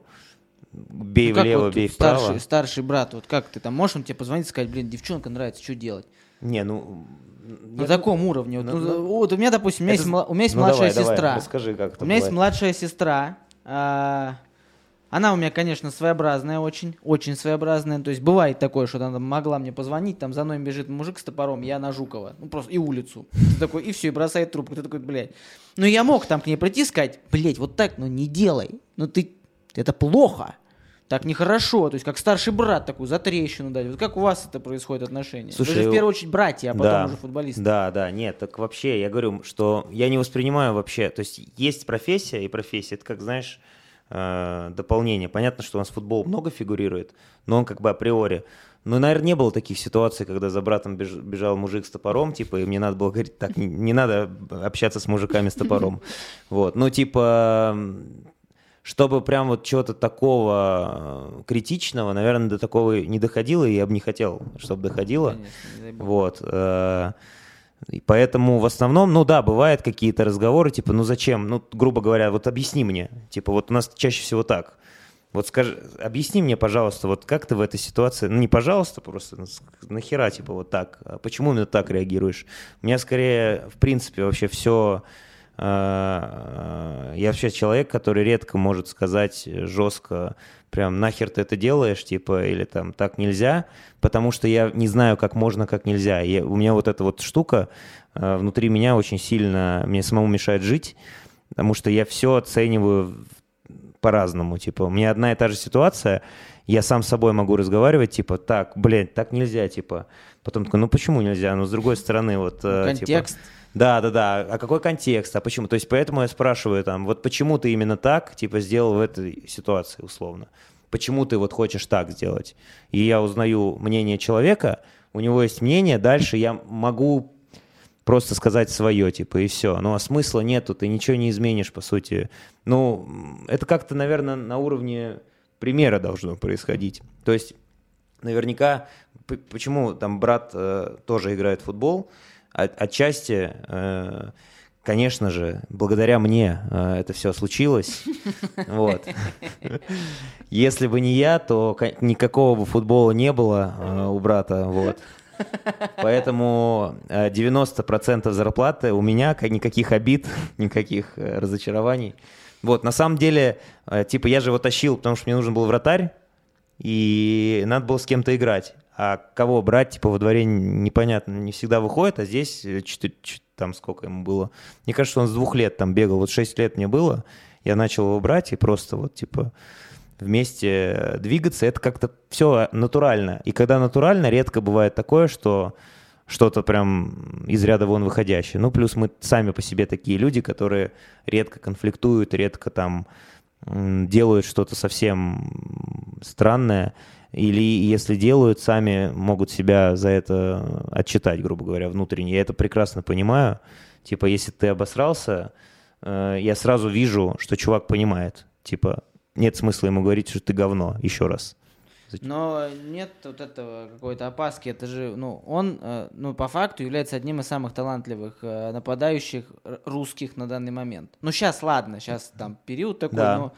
Speaker 2: Бей
Speaker 1: Ну,
Speaker 2: влево,
Speaker 1: вот
Speaker 2: бей
Speaker 1: старший,
Speaker 2: вправо.
Speaker 1: старший брат, вот как ты там, можешь он тебе позвонить и сказать, блин, девчонка нравится, что делать?
Speaker 2: Не, ну...
Speaker 1: На
Speaker 2: я-
Speaker 1: таком уровне. Вот,
Speaker 2: ну,
Speaker 1: ну,
Speaker 2: ну,
Speaker 1: вот у меня, допустим, у меня
Speaker 2: это
Speaker 1: есть, у меня есть
Speaker 2: ну,
Speaker 1: младшая
Speaker 2: давай, давай,
Speaker 1: сестра.
Speaker 2: расскажи, как это
Speaker 1: У меня есть
Speaker 2: бывает.
Speaker 1: младшая сестра. а, Она у меня, конечно, своеобразная очень, очень своеобразная. То есть бывает такое, что она могла мне позвонить, там за мной бежит мужик с топором, я на Жукова. Ну просто и улицу. Ты такой, и все, и бросает трубку. Ты такой, блядь. Ну я мог там к ней прийти и сказать, блядь, вот так, ну не делай. Ну ты, это плохо. Так нехорошо. То есть как старший брат такую за трещину дать. Вот как у вас это происходит отношения?
Speaker 2: Слушай,
Speaker 1: Вы же в первую очередь братья, а потом
Speaker 2: Да,
Speaker 1: уже футболисты.
Speaker 2: Да, да, нет, так вообще, я говорю, что я не воспринимаю вообще, то есть есть профессия и профессия, это как, знаешь, э, дополнение. Понятно, что у нас футбол много фигурирует, но он как бы априори. Но, наверное, не было таких ситуаций, когда за братом беж- бежал мужик с топором, типа, и мне надо было говорить, так, не, не надо общаться с мужиками с топором. Вот, ну, типа, чтобы прям вот чего-то такого э, критичного, наверное, до такого не доходило, и я бы не хотел, чтобы доходило.
Speaker 1: Конечно.
Speaker 2: Вот. э, И поэтому в основном, ну да, бывают какие-то разговоры, типа, ну зачем, ну, грубо говоря, вот объясни мне. Типа, вот у нас чаще всего так. Вот скажи, объясни мне, пожалуйста, вот как ты в этой ситуации, ну не пожалуйста, просто нахера, типа, вот так, а почему именно так реагируешь? У меня скорее, в принципе, вообще все э, я вообще человек, который редко может сказать жестко, прям нахер ты это делаешь, типа, или там так нельзя, потому что я не знаю, как можно, как нельзя. Я, у меня вот эта вот штука внутри меня очень сильно, мне самому мешает жить, потому что я все оцениваю по-разному. Типа, у меня одна и та же ситуация, я сам с собой могу разговаривать, типа, так, блядь, так нельзя, типа. Потом такой, ну почему нельзя? Ну, с другой стороны, вот...
Speaker 1: Ну, контекст.
Speaker 2: Типа, да, да, да. А какой контекст? А почему? То есть поэтому я спрашиваю там, вот почему ты именно так, типа, сделал в этой ситуации, условно? Почему ты вот хочешь так сделать? И я узнаю мнение человека, у него есть мнение, дальше я могу просто сказать свое, типа, и все. Ну, а смысла нету, ты ничего не изменишь, по сути. Ну, это как-то, наверное, на уровне примера должно происходить. То есть, наверняка, почему там брат э, тоже играет в футбол, от, отчасти, э, конечно же, благодаря мне э, это все случилось. Вот. Если бы не я, то никакого бы футбола не было э, у брата. Вот. Поэтому 90% э, зарплаты у меня, никаких обид, никаких э, разочарований. Вот, на самом деле, э, типа, я же его тащил, потому что мне нужен был вратарь, и надо было с кем-то играть. А кого брать, типа, во дворе непонятно, не всегда выходит, а здесь, там сколько ему было. Мне кажется, он с двух лет там бегал, вот шесть лет мне было, я начал его брать и просто вот, типа, вместе двигаться, это как-то все натурально. И когда натурально, редко бывает такое, что что-то прям из ряда вон выходящее. Ну, плюс мы сами по себе такие люди, которые редко конфликтуют, редко там делают что-то совсем странное, или если делают, сами могут себя за это отчитать, грубо говоря, внутренне. Я это прекрасно понимаю. Типа, если ты обосрался, э, я сразу вижу, что чувак понимает. Типа, нет смысла ему говорить, что ты говно, еще раз.
Speaker 1: Но нет вот этого какой-то опаски. Это же, ну, он, э, ну, по факту является одним из самых талантливых э, нападающих русских на данный момент. Ну, сейчас, ладно, сейчас там период такой, да. но,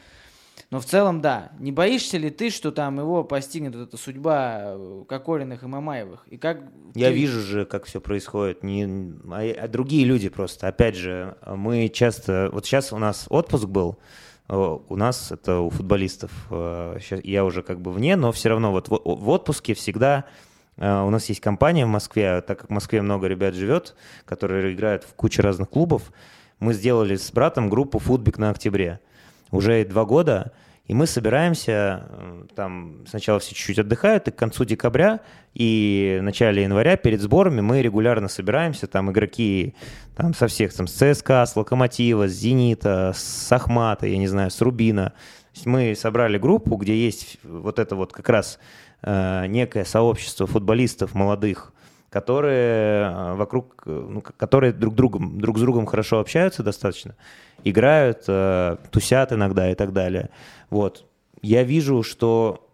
Speaker 1: но в целом, да. Не боишься ли ты, что там его постигнет вот эта судьба э, Кокориных и Мамаевых? И как
Speaker 2: Я ты... вижу же, как все происходит. Не, а, а другие люди просто. Опять же, мы часто... Вот сейчас у нас отпуск был, у нас это у футболистов. Сейчас э, я уже как бы вне, но все равно вот в отпуске всегда э, у нас есть компания в Москве, так как в Москве много ребят живет, которые играют в куче разных клубов. Мы сделали с братом группу «Футбик на октябре». Уже два года, и мы собираемся, там сначала все чуть-чуть отдыхают, и к концу декабря и начале января перед сборами мы регулярно собираемся, там игроки там, со всех, там, с ЦСКА, с Локомотива, с Зенита, с Ахмата, я не знаю, с Рубина. Мы собрали группу, где есть вот это вот как раз э, некое сообщество футболистов молодых, которые э, вокруг, ну, которые друг, другом, друг с другом хорошо общаются достаточно, играют, э, тусят иногда и так далее. Вот. Я вижу, что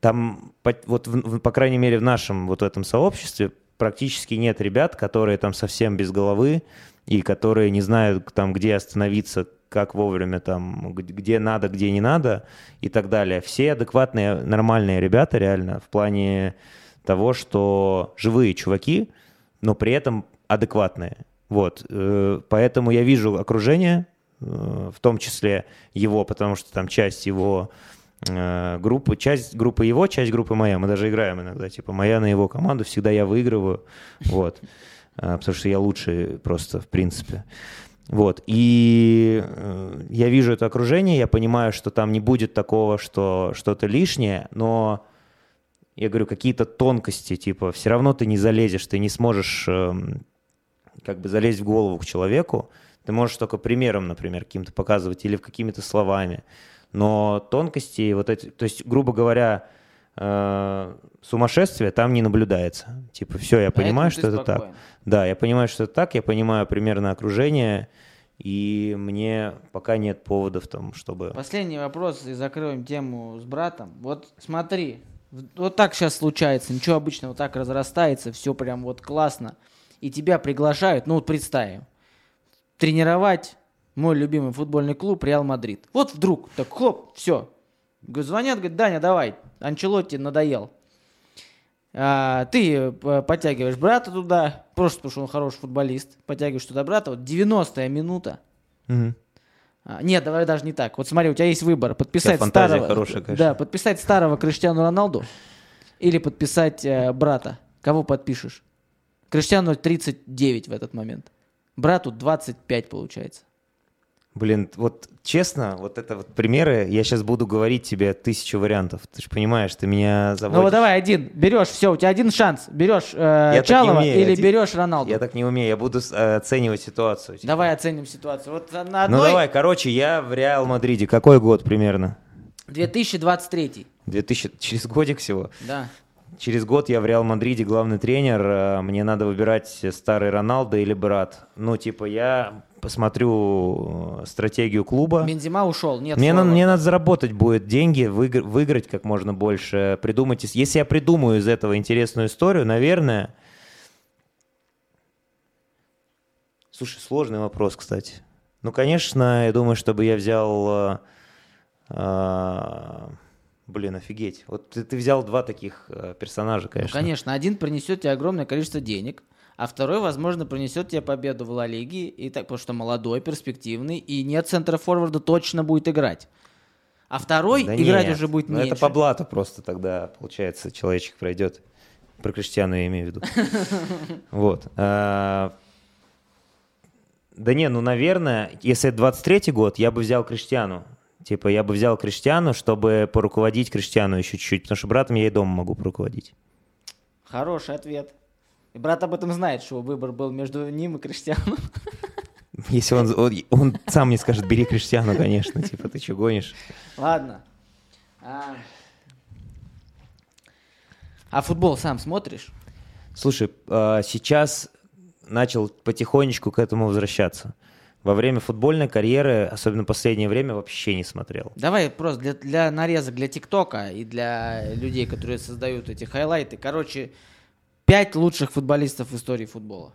Speaker 2: там, вот, по крайней мере, в нашем вот этом сообществе практически нет ребят, которые там совсем без головы и которые не знают там, где остановиться, как вовремя там, где надо, где не надо и так далее. Все адекватные, нормальные ребята реально в плане того, что живые чуваки, но при этом адекватные. Вот, э, поэтому я вижу окружение, Э, в том числе его, потому что там часть его э, группы, часть группы его, часть группы моя. Мы даже играем иногда, типа моя на его команду, всегда я выигрываю, вот, потому что я лучший просто в принципе. Вот, и я вижу это окружение, я понимаю, что там не будет такого, что что-то лишнее, но я говорю, какие-то тонкости, типа, все равно ты не залезешь, ты не сможешь эм, как бы залезть в голову к человеку, ты можешь только примером, например, каким-то показывать или какими-то словами. Но тонкости, вот эти, то есть, грубо говоря, э, сумасшествие там не наблюдается. Типа, все, я понимаю, что это так. Да, я понимаю, что это так, я понимаю примерно окружение, и мне пока нет поводов там, чтобы...
Speaker 1: Последний вопрос, и закроем тему с братом. Вот смотри, вот так сейчас случается, ничего обычного, так разрастается, все прям вот классно, и тебя приглашают, ну вот представим, тренировать мой любимый футбольный клуб Реал Мадрид. Вот вдруг, так хлоп, все. Звонят, говорят, Даня, давай, Анчелотти надоел. А, ты э, подтягиваешь брата туда, просто потому что он хороший футболист, подтягиваешь туда брата, вот 90-я минута.
Speaker 2: Мгм.
Speaker 1: А, Нет, давай даже не так. Вот смотри, у тебя есть выбор. Подписать
Speaker 2: фантазия
Speaker 1: старого,
Speaker 2: хорошая, конечно.
Speaker 1: да, подписать старого Криштиану Роналду или подписать э, брата. Кого подпишешь? Криштиану 39 в этот момент. Брату 25 получается.
Speaker 2: Блин, вот честно, вот это вот примеры, я сейчас буду говорить тебе тысячу вариантов. Ты же понимаешь, ты меня заводишь.
Speaker 1: Ну вот давай один. Берешь, все, у тебя один шанс. Берешь э, Чалова
Speaker 2: умею,
Speaker 1: или
Speaker 2: один-
Speaker 1: берешь Роналду.
Speaker 2: Я так не умею, я буду э, оценивать ситуацию. типа.
Speaker 1: Давай оценим ситуацию. Вот на
Speaker 2: Ну
Speaker 1: одной
Speaker 2: давай, короче, я в Реал Мадриде. Какой год примерно?
Speaker 1: 2023.
Speaker 2: 2000, через годик всего.
Speaker 1: Да.
Speaker 2: Через год я в Реал Мадриде главный тренер. э, Мне надо выбирать старый Роналдо или брат. Ну, типа, я посмотрю э, стратегию клуба.
Speaker 1: Бензима ушел. Нет.
Speaker 2: Мне, на- мне надо заработать будет деньги, выигр- выиграть как можно больше, придумать. ис- Если я придумаю из этого интересную историю, наверное... Слушай, сложный вопрос, кстати. Ну, конечно, я думаю, чтобы я взял... э, э, Блин, офигеть. Вот ты, ты взял два таких э, персонажа,
Speaker 1: Ну,
Speaker 2: конечно.
Speaker 1: конечно, один принесет тебе огромное количество денег, а второй, возможно, принесет тебе победу в Ла Лиге, и так, потому что молодой, перспективный, и нет центра форварда точно будет играть. А второй
Speaker 2: Да
Speaker 1: играть
Speaker 2: нет,
Speaker 1: уже будет
Speaker 2: ну,
Speaker 1: меньше.
Speaker 2: Это по блату просто тогда, получается, человечек пройдет. Про Криштиану я имею в виду. Вот. А, Да не, ну, наверное, если это 23-й год, я бы взял Криштиану. Типа, я бы взял Криштиану, чтобы поруководить Криштиану еще чуть-чуть, потому что братом я и дома могу поруководить.
Speaker 1: Хороший ответ. И брат об этом знает, что выбор был между ним и Криштианом.
Speaker 2: Если он, он, он сам не скажет, бери Криштиану, конечно, типа, ты что гонишь?
Speaker 1: Ладно. А... а футбол сам смотришь?
Speaker 2: Слушай, а, сейчас начал потихонечку к этому возвращаться. Во время футбольной карьеры, особенно в последнее время, вообще не смотрел.
Speaker 1: Давай просто для, для нарезок, для ТикТока и для людей, которые создают эти хайлайты. Короче, пять лучших футболистов в истории футбола.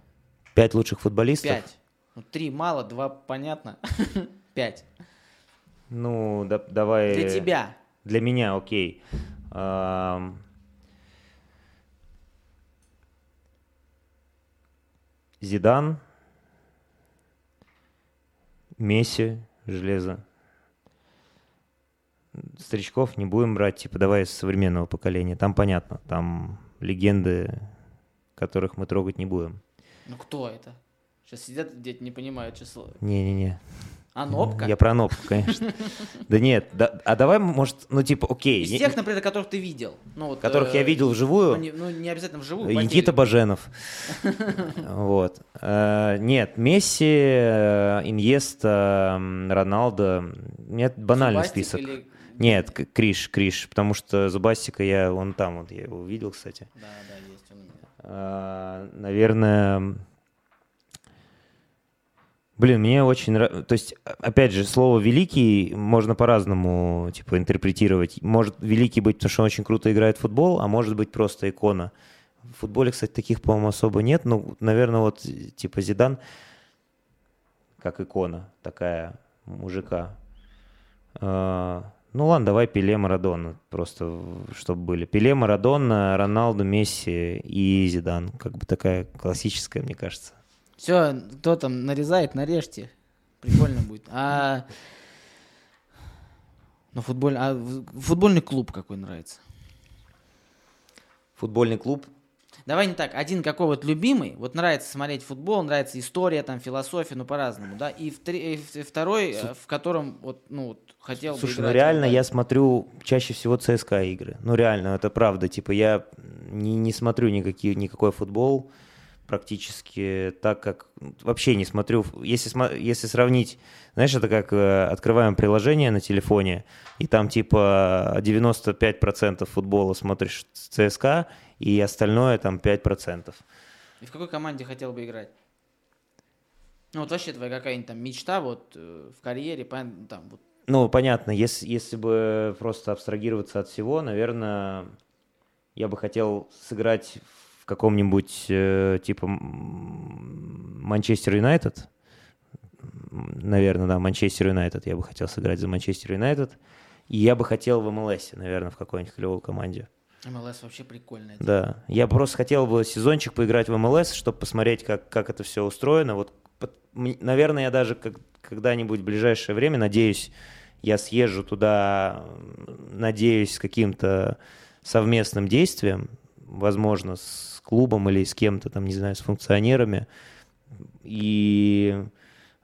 Speaker 2: Пять лучших футболистов?
Speaker 1: Пять. Ну, три мало, два понятно. Пять.
Speaker 2: Ну, да- давай...
Speaker 1: Для тебя.
Speaker 2: Для меня, окей. Ам, Зидан, Месси, Железо. Старичков не будем брать, типа давай из современного поколения. Там понятно, там легенды, которых мы трогать не будем.
Speaker 1: Ну, кто это? Сейчас сидят дети, не понимают число.
Speaker 2: Не-не-не.
Speaker 1: А Нопка?
Speaker 2: Я про Нопку, конечно. Да нет, да- а давай, может, ну типа, окей.
Speaker 1: Из тех, например, которых ты видел. Ну, вот,
Speaker 2: которых я
Speaker 1: э,
Speaker 2: видел
Speaker 1: Ну
Speaker 2: вживую.
Speaker 1: не, ну, не обязательно вживую. по
Speaker 2: Никита. Баженов. Вот. Э, Нет, Месси, э, Иньеста, Роналдо. Нет, банальный
Speaker 1: Зубастик
Speaker 2: список.
Speaker 1: или-
Speaker 2: Нет, Криш, Криш, потому что Зубастика я вон там, вот я его увидел, кстати.
Speaker 1: Да, да, есть он у меня.
Speaker 2: А, Наверное, блин, мне очень нравится, то есть, опять же, слово «великий» можно по-разному, типа, интерпретировать. Может великий быть, потому что он очень круто играет в футбол, а может быть просто икона. В футболе, кстати, таких, по-моему, особо нет. Ну, наверное, вот, типа, Зидан, как икона такая мужика. А, Ну ладно, давай Пеле, Марадона, просто чтобы были. Пеле, Марадона, Роналду, Месси и Зидан. Как бы такая классическая, мне кажется.
Speaker 1: Все, кто там нарезает, нарежьте. Прикольно будет. А, ну, футболь... а футбольный клуб какой нравится?
Speaker 2: Футбольный клуб.
Speaker 1: Давай не так, один какой вот любимый, вот нравится смотреть футбол, нравится история, там, философия, ну, по-разному, да, и, в и второй, э, в котором вот, ну, вот, хотел бы
Speaker 2: Слушай, ну реально я смотрю чаще всего ЦСКА игры. Ну реально, это правда. Типа я не, не смотрю никакие, никакой футбол практически так, как вообще не смотрю. Если, если сравнить, знаешь, это как э, открываем приложение на телефоне, и там типа 95% футбола смотришь с ЦСКА, и остальное там 5%.
Speaker 1: И в какой команде хотел бы играть? Ну, вот вообще твоя какая-нибудь там мечта вот э, в карьере, там, вот,
Speaker 2: Ну, понятно, если, если бы просто абстрагироваться от всего, наверное, я бы хотел сыграть в каком-нибудь э, типа Манчестер Юнайтед. Наверное, да, Манчестер Юнайтед. Я бы хотел сыграть за Манчестер Юнайтед. И я бы хотел в МЛС, наверное, в какой-нибудь клевой команде.
Speaker 1: МЛС вообще прикольная. тема.
Speaker 2: Да. Я просто хотел бы сезончик поиграть в МЛС, чтобы посмотреть, как, как это все устроено. Вот, м- наверное, я даже как- когда-нибудь в ближайшее время, надеюсь, я съезжу туда, надеюсь, с каким-то совместным действием, возможно, с клубом или с кем-то там, не знаю, с функционерами. И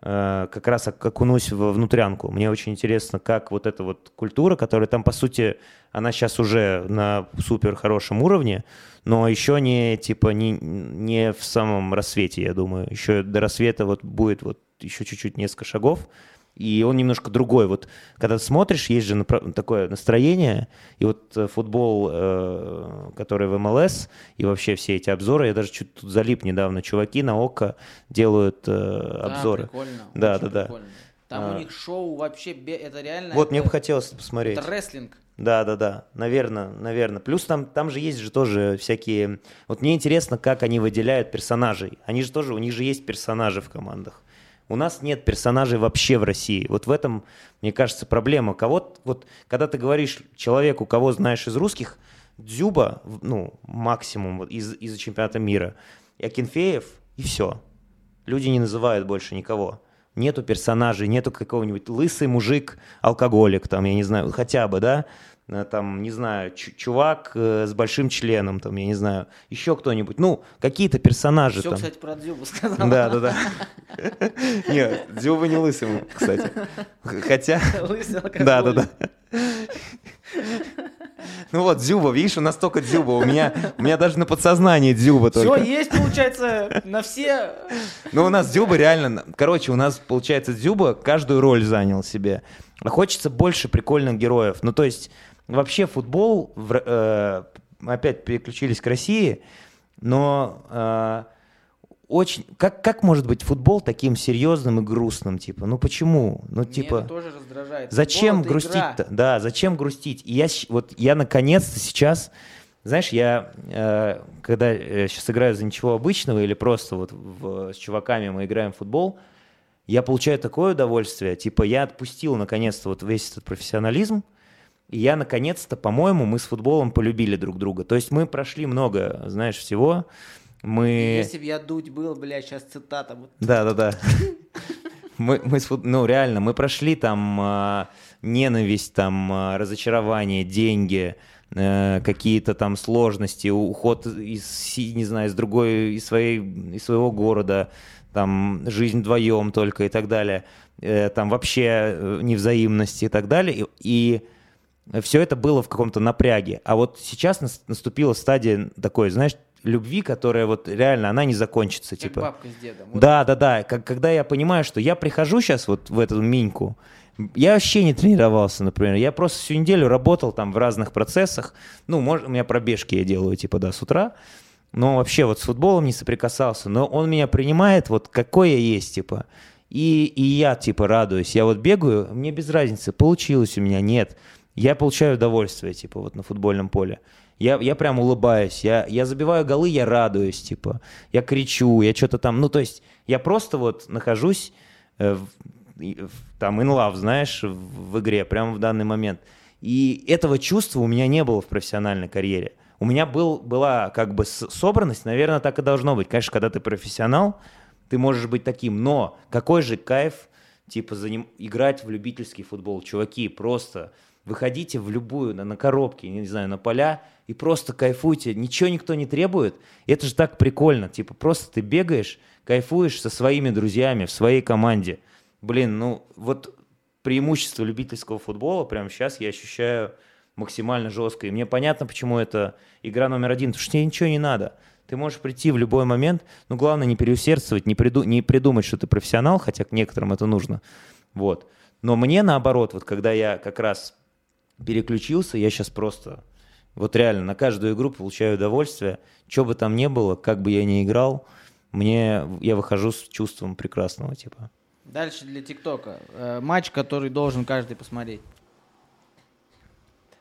Speaker 2: как раз ок- окунусь во внутрянку. Мне очень интересно, как вот эта вот культура, которая там, по сути, она сейчас уже на супер хорошем уровне, но еще не, типа, не, не в самом рассвете, я думаю. Еще до рассвета вот будет вот еще чуть-чуть несколько шагов, и он немножко другой. Вот когда ты смотришь, есть же напра- такое настроение, и вот э, футбол, э, который в МЛС, и вообще все эти обзоры, я даже чуть тут залип недавно, чуваки на ОКО делают э,
Speaker 1: Да,
Speaker 2: обзоры.
Speaker 1: прикольно.
Speaker 2: Да,
Speaker 1: очень
Speaker 2: да, да.
Speaker 1: прикольно. Там
Speaker 2: А.
Speaker 1: у них шоу вообще, это реально...
Speaker 2: Вот, мне
Speaker 1: это-
Speaker 2: бы хотелось посмотреть.
Speaker 1: Это рестлинг.
Speaker 2: Да, да, да, наверное, наверное. Плюс там, там же есть же тоже всякие... Вот мне интересно, как они выделяют персонажей. Они же тоже, у них же есть персонажи в командах. У нас нет персонажей вообще в России. Вот в этом, мне кажется, проблема. Кого вот, когда ты говоришь человеку, кого знаешь из русских, Дзюба, ну, максимум вот из, из чемпионата мира, Акинфеев, и все. Люди не называют больше никого. Нету персонажей, нету какого-нибудь лысый мужик, алкоголик, там, я не знаю, хотя бы, да, там, не знаю, чу- чувак э, с большим членом, там, я не знаю, еще кто-нибудь, ну, какие-то персонажи
Speaker 1: Все,
Speaker 2: там.
Speaker 1: кстати, про Дзюбу сказал.
Speaker 2: Да, да, да. Нет, Дзюба не лысый, кстати. Хотя,
Speaker 1: Лысый
Speaker 2: да, да, да. Ну вот, Дзюба, видишь, у нас только Дзюба. У меня, у меня даже на подсознании Дзюба
Speaker 1: Все
Speaker 2: только.
Speaker 1: есть, получается, на все...
Speaker 2: Ну, у нас Дзюба реально... Короче, у нас, получается, Дзюба каждую роль занял себе. А хочется больше прикольных героев. Ну, то есть, вообще футбол... в э, опять переключились к России, но... э, очень... Как, как может быть футбол таким серьезным и грустным? Типа, ну почему? Ну,
Speaker 1: Меня
Speaker 2: типа...
Speaker 1: это тоже раздражает.
Speaker 2: Зачем
Speaker 1: Футбол —
Speaker 2: грустить-то? Да, зачем грустить? И я, вот я наконец-то сейчас, знаешь, я э, когда сейчас играю за ничего обычного или просто вот в- с чуваками мы играем в футбол, я получаю такое удовольствие, типа я отпустил наконец-то вот весь этот профессионализм, и я наконец-то, по-моему, мы с футболом полюбили друг друга. То есть мы прошли много, знаешь, всего. Мы...
Speaker 1: Если бы я дуть был, бля, сейчас цитата. вот.
Speaker 2: Да, да, да. Мы, мы ну, реально, мы прошли там а, ненависть, там, а, разочарование, деньги, э, какие-то там сложности, уход из, не знаю, из другой, из, своей, из своего города, там, жизнь вдвоем только и так далее, э, там вообще э, невзаимности и так далее. И, все это было в каком-то напряге. А вот сейчас нас- наступила стадия такой, знаешь, любви, которая вот реально, она не закончится.
Speaker 1: Как
Speaker 2: типа.
Speaker 1: бабка с дедом. Вот
Speaker 2: Да, да, да. Как, когда я понимаю, что я прихожу сейчас вот в эту миньку, я вообще не тренировался, например. Я просто всю неделю работал там в разных процессах. Ну, может, у меня пробежки я делаю, типа, да, с утра. Но вообще вот с футболом не соприкасался. Но он меня принимает вот какой я есть, типа. И, и я, типа, радуюсь. Я вот бегаю, мне без разницы, получилось у меня, нет. Я получаю удовольствие, типа, вот на футбольном поле. Я, я прям улыбаюсь, я, я забиваю голы, я радуюсь, типа, я кричу, я что-то там, ну, то есть я просто вот нахожусь э, в- там in love, знаешь, в, в игре, прямо в данный момент. И этого чувства у меня не было в профессиональной карьере. У меня был, была как бы собранность, наверное, так и должно быть. Конечно, когда ты профессионал, ты можешь быть таким, но какой же кайф, типа, заним... играть в любительский футбол. Чуваки, просто выходите в любую, на, на коробке, не знаю, на поля, и просто кайфуйте. Ничего никто не требует. Это же так прикольно. Типа, просто ты бегаешь, кайфуешь со своими друзьями в своей команде. Блин, ну, вот преимущество любительского футбола прямо сейчас я ощущаю максимально жестко. И мне понятно, почему это игра номер один, потому что тебе ничего не надо. Ты можешь прийти в любой момент, но главное не переусердствовать, не, приду- не придумать, что ты профессионал, хотя к некоторым это нужно. Вот. Но мне наоборот, вот когда я как раз переключился, я сейчас просто вот реально на каждую игру получаю удовольствие. Что бы там ни было, как бы я ни играл, мне я выхожу с чувством прекрасного типа.
Speaker 1: Дальше для ТикТока. Э, матч, который должен каждый посмотреть.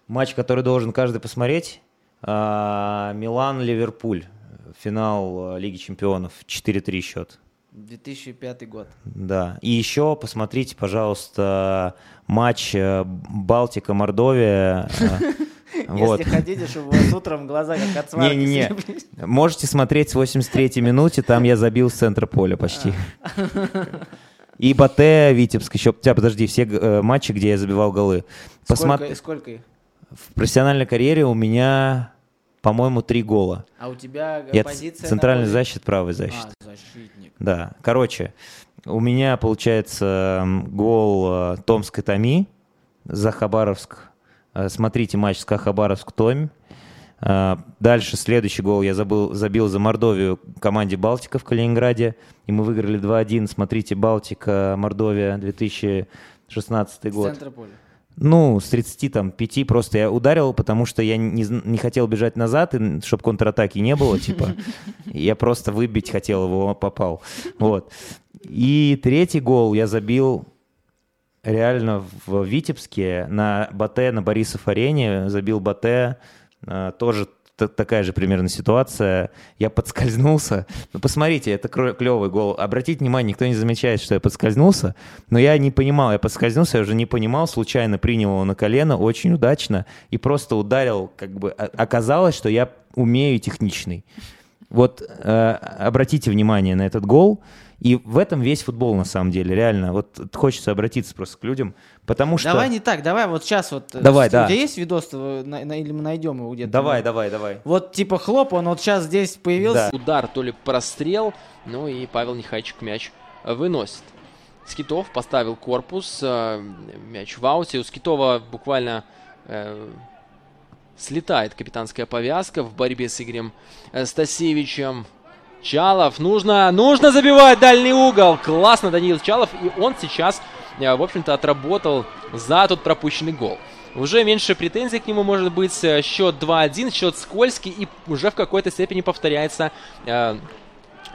Speaker 2: Матч, который должен каждый посмотреть, а, Милан-Ливерпуль, финал а, Лиги Чемпионов, 4-3 счет.
Speaker 1: 2005 год.
Speaker 2: Да. И еще посмотрите, пожалуйста, матч э, Балтика-Мордовия. э, Вот.
Speaker 1: Если хотите, чтобы у вас утром глаза как от сварки
Speaker 2: Не-не-не.
Speaker 1: слеплись.
Speaker 2: Можете смотреть с 83-й минуте, там я забил с центра поля почти. И Батэ, Витебск, еще, тебя, подожди, все э, матчи, где я забивал голы. Посмо-
Speaker 1: Сколько, сколько их?
Speaker 2: В профессиональной карьере у меня, по-моему, три гола.
Speaker 1: А у тебя
Speaker 2: Я
Speaker 1: позиция
Speaker 2: центральный защит, правый защит.
Speaker 1: А, защитник.
Speaker 2: Да, короче, у меня получается гол э, Томской Томи за Хабаровск. Э, Смотрите матч СКА Хабаровск-Томь. Э, Дальше следующий гол я забыл, забил за Мордовию команде Балтика в Калининграде. И мы выиграли 2-1. Смотрите, Балтика, Мордовия, 2016 год.
Speaker 1: Центр поля.
Speaker 2: Ну, с 30 там 5 просто я ударил, потому что я не, не хотел бежать назад, и чтобы контратаки не было, типа. Я просто выбить хотел его, попал. Вот. И третий гол я забил реально в Витебске на Батэ, на Борисов арене. Забил Батэ. э, Тоже такая же примерно ситуация. Я подскользнулся. Ну, посмотрите, это клевый гол. Обратите внимание, никто не замечает, что я подскользнулся. Но я не понимал, я подскользнулся, я уже не понимал, случайно принял его на колено, очень удачно, и просто ударил, как бы о- оказалось, что я умею техничный. Вот э, обратите внимание на этот гол, и в этом весь футбол на самом деле, реально. Вот хочется обратиться просто к людям, потому что...
Speaker 1: Давай не так, давай вот сейчас вот. э,
Speaker 2: Давай, да.
Speaker 1: У тебя есть видос, на- на- или мы найдем его где-то?
Speaker 2: Давай, давай, давай.
Speaker 1: Вот типа хлоп, он вот сейчас здесь появился.
Speaker 2: Да.
Speaker 3: Удар, то ли прострел, ну и Павел Нехайчик мяч выносит. Скитов поставил корпус, э, мяч в ауте. У Скитова буквально э, слетает капитанская повязка в борьбе с Игорем э, Стасевичем. Чалов, нужно, нужно забивать дальний угол. Классно, Даниил Чалов. И он сейчас, э, в общем-то, отработал за тот пропущенный гол. Уже меньше претензий к нему может быть. Э, Счет 2-1, счет скользкий. И уже в какой-то степени повторяется э,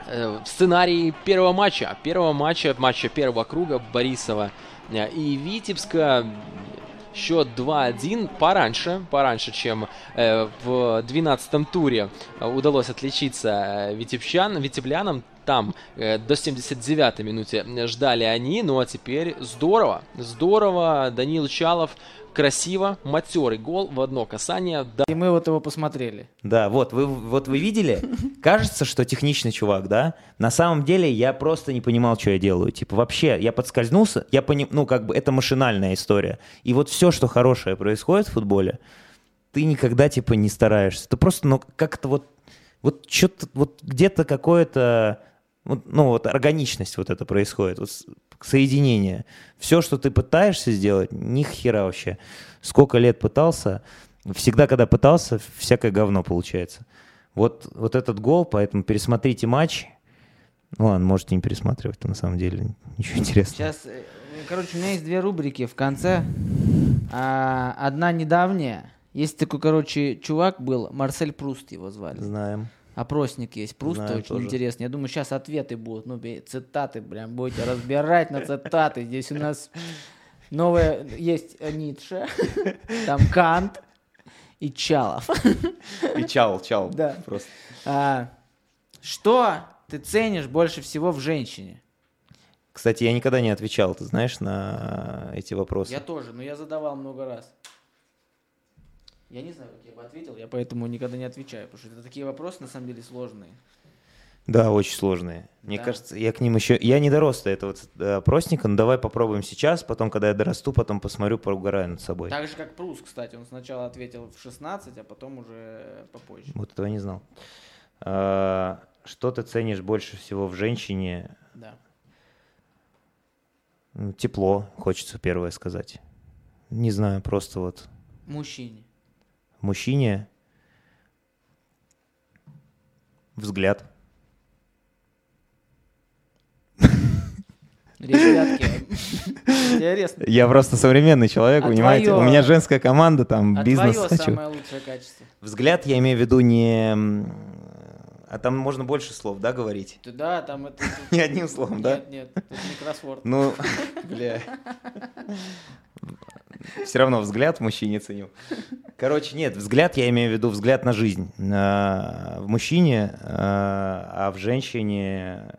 Speaker 3: э, сценарий первого матча. Первого матча, матча первого круга Борисова э, и Витебска. Счет 2-1 пораньше, пораньше, чем э, в 12-м туре э, удалось отличиться э, витебчан, витеблянам. Там э, до 79-й минуте ждали они, ну а теперь здорово, здорово. Даниил Чалов красиво, матерый гол в одно касание. Да,
Speaker 1: И мы вот его посмотрели.
Speaker 2: Да, вот вы, вот вы видели? Кажется, что техничный чувак, да? На самом деле я просто не понимал, что я делаю. Типа вообще, я подскользнулся, я пони... ну как бы это машинальная история. И вот все, что хорошее происходит в футболе, ты никогда типа не стараешься. Ты просто, ну как-то вот, вот что-то, вот где-то какое-то, вот, ну вот органичность вот это происходит, вот соединение. Все, что ты пытаешься сделать, ни хера вообще. Сколько лет пытался, всегда, когда пытался, всякое говно получается. Вот, вот этот гол, поэтому пересмотрите матч. Ну ладно, можете не пересматривать, на самом деле ничего интересного.
Speaker 1: Сейчас, э, короче, у меня есть две рубрики в конце. А, одна недавняя. Есть такой, короче, чувак был, Марсель Пруст его звали.
Speaker 2: Знаем.
Speaker 1: Опросник есть, Пруста
Speaker 2: Знаю
Speaker 1: очень
Speaker 2: тоже.
Speaker 1: интересный. Я думаю, сейчас ответы будут, ну, цитаты, прям будете разбирать на цитаты. Здесь у нас новое, есть Ницше, там Кант и Чалов.
Speaker 2: И чал, чал.
Speaker 1: Да.
Speaker 2: Просто.
Speaker 1: А, что ты ценишь больше всего в женщине?
Speaker 2: Кстати, я никогда не отвечал, ты знаешь, на эти вопросы.
Speaker 1: Я тоже, но я задавал много раз. Я не знаю, как я бы ответил, я поэтому никогда не отвечаю, потому что это такие вопросы на самом деле сложные.
Speaker 2: Да, очень сложные. Мне
Speaker 1: Да.
Speaker 2: кажется, я к ним еще... Я не дорос до этого э, опросника, но давай попробуем сейчас, потом, когда я дорасту, потом посмотрю, поугараю над собой.
Speaker 1: Так же, как Прус, кстати, он сначала ответил в 16, а потом уже попозже.
Speaker 2: Вот этого не знал. А, Что ты ценишь больше всего в женщине?
Speaker 1: Да.
Speaker 2: Тепло, хочется первое сказать. Не знаю, просто вот
Speaker 1: Мужчине.
Speaker 2: Мужчине взгляд.
Speaker 1: Ребятки, интересно.
Speaker 2: Я просто современный человек,
Speaker 1: А
Speaker 2: понимаете?
Speaker 1: твоё-
Speaker 2: У меня женская команда, там
Speaker 1: А
Speaker 2: бизнес
Speaker 1: твое
Speaker 2: хочу.
Speaker 1: самое лучшее качество?
Speaker 2: Взгляд я имею в виду не... А там можно больше слов, да, говорить?
Speaker 1: Да, там это...
Speaker 2: Не одним словом, да?
Speaker 1: Нет, нет, это не кроссворд.
Speaker 2: Ну, бля. Все равно взгляд в мужчине ценю. Короче, нет, взгляд я имею в виду взгляд на жизнь. В мужчине, а а в женщине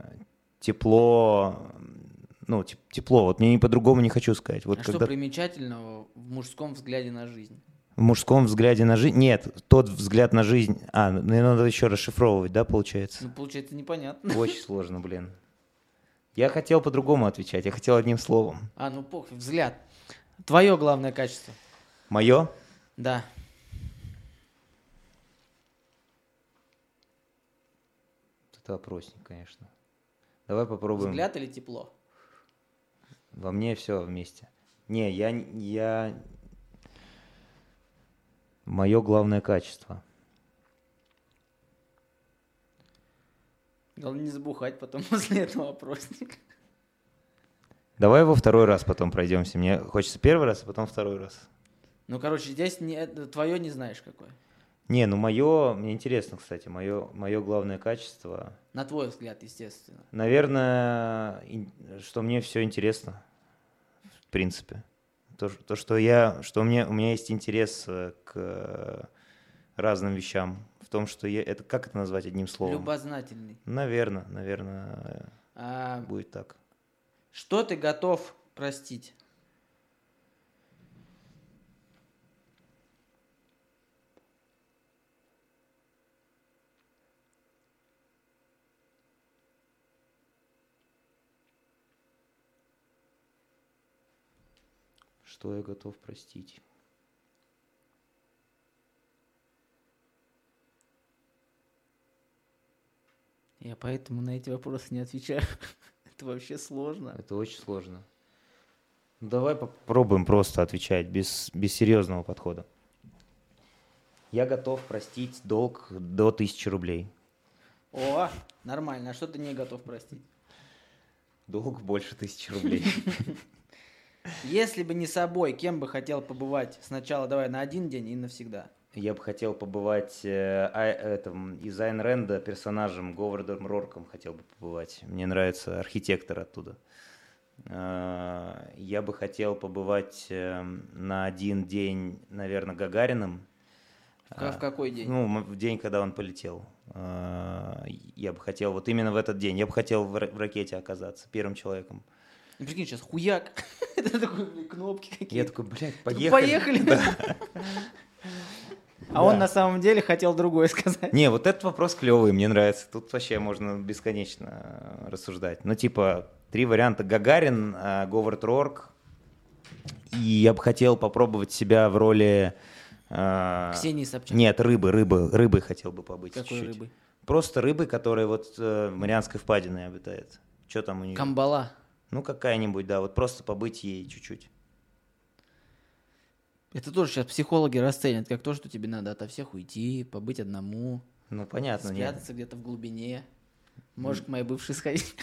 Speaker 2: тепло, ну, теп- тепло. Вот мне не по-другому не хочу сказать. Вот
Speaker 1: А
Speaker 2: когда...
Speaker 1: что примечательного в мужском взгляде на жизнь?
Speaker 2: В мужском взгляде на жизнь... Нет, тот взгляд на жизнь... А, ну надо еще расшифровывать, да, получается?
Speaker 1: Ну, получается, непонятно.
Speaker 2: Очень сложно, блин. Я хотел по-другому отвечать, я хотел одним словом.
Speaker 1: А, ну похуй, взгляд. Твое главное качество.
Speaker 2: Мое?
Speaker 1: Да.
Speaker 2: Это опросник, конечно. Давай попробуем.
Speaker 1: Взгляд или тепло?
Speaker 2: Во мне все вместе. Не, я, я... Мое главное качество.
Speaker 1: Главное не забухать потом после этого опросника.
Speaker 2: Давай его второй раз потом пройдемся. Мне хочется первый раз, а потом второй раз.
Speaker 1: Ну, короче, здесь не, твое не знаешь какое.
Speaker 2: Не, ну мое, мне интересно, кстати, мое, мое главное качество.
Speaker 1: На твой взгляд, естественно.
Speaker 2: Наверное, что мне все интересно, в принципе. То, то что я, что у меня, у меня есть интерес э, к э, разным вещам. В том, что я, это, как это назвать одним словом?
Speaker 1: Любознательный.
Speaker 2: Наверное, наверное,
Speaker 1: А,
Speaker 2: будет так.
Speaker 1: Что ты готов простить?
Speaker 2: Что я готов простить?
Speaker 1: Я поэтому на эти вопросы не отвечаю. Это вообще сложно.
Speaker 2: Это очень сложно. Ну, Давай попробуем просто отвечать без, без серьезного подхода. Я готов простить долг до тысячи рублей.
Speaker 1: О, нормально. А что ты не готов простить?
Speaker 2: Долг больше тысячи рублей.
Speaker 1: Если бы не собой, кем бы хотел побывать? Сначала давай на один день и навсегда.
Speaker 2: Я бы хотел побывать э, а- этом, из Айн Рэнда персонажем Говардом Рорком хотел бы побывать. Мне нравится архитектор оттуда. Э, Я бы хотел побывать э, на один день, наверное, Гагарином.
Speaker 1: В, ка- в какой день?
Speaker 2: Ну, в день, когда он полетел. Э, Я бы хотел, вот именно в этот день, я бы хотел в ра- в ракете оказаться, первым человеком.
Speaker 1: Ну, прикинь, сейчас хуяк. Это такой, кнопки какие-то.
Speaker 2: Я такой, блядь, поехали.
Speaker 1: Поехали. А он на самом деле хотел другое сказать.
Speaker 2: Не, вот этот вопрос клевый, мне нравится. Тут вообще можно бесконечно рассуждать. Ну, типа, три варианта. Гагарин, э, Говард Рорк. И я бы хотел попробовать себя в роли... э,
Speaker 1: Ксении Собчак.
Speaker 2: Нет, рыбы, рыбы, рыбой хотел бы побыть
Speaker 1: Какой
Speaker 2: чуть-чуть.
Speaker 1: рыбы?
Speaker 2: Просто рыбы, которая вот э, в Марианской впадине обитает. Что там у нее?
Speaker 1: Камбала.
Speaker 2: Ну, какая-нибудь, да, вот просто побыть ей чуть-чуть.
Speaker 1: Это тоже сейчас психологи расценят, как то, что тебе надо ото всех уйти, побыть одному,
Speaker 2: Ну, понятно,
Speaker 1: спрятаться где-то в глубине. Можешь к моей бывшей сходить.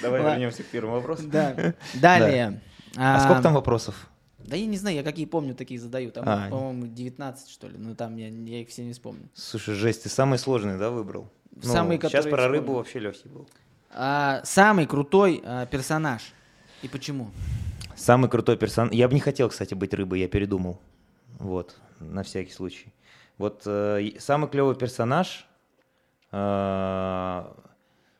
Speaker 2: Давай
Speaker 1: Ладно.
Speaker 2: вернемся к первому вопросу.
Speaker 1: Да. Далее.
Speaker 2: А сколько там вопросов?
Speaker 1: Да я не знаю, я какие помню, такие задаю. Там,
Speaker 2: А.
Speaker 1: по-моему, 19, что ли. Ну, там я, я их все не вспомню.
Speaker 2: Слушай, жесть, ты самый сложный, да, выбрал? Ну,
Speaker 1: Самый,
Speaker 2: Сейчас
Speaker 1: который
Speaker 2: про рыбу вообще легкий был.
Speaker 1: А, самый крутой а, персонаж. И почему?
Speaker 2: Самый крутой персонаж. Я бы не хотел, кстати, быть рыбой, я передумал. Вот, на всякий случай. Вот э, самый клевый персонаж. э,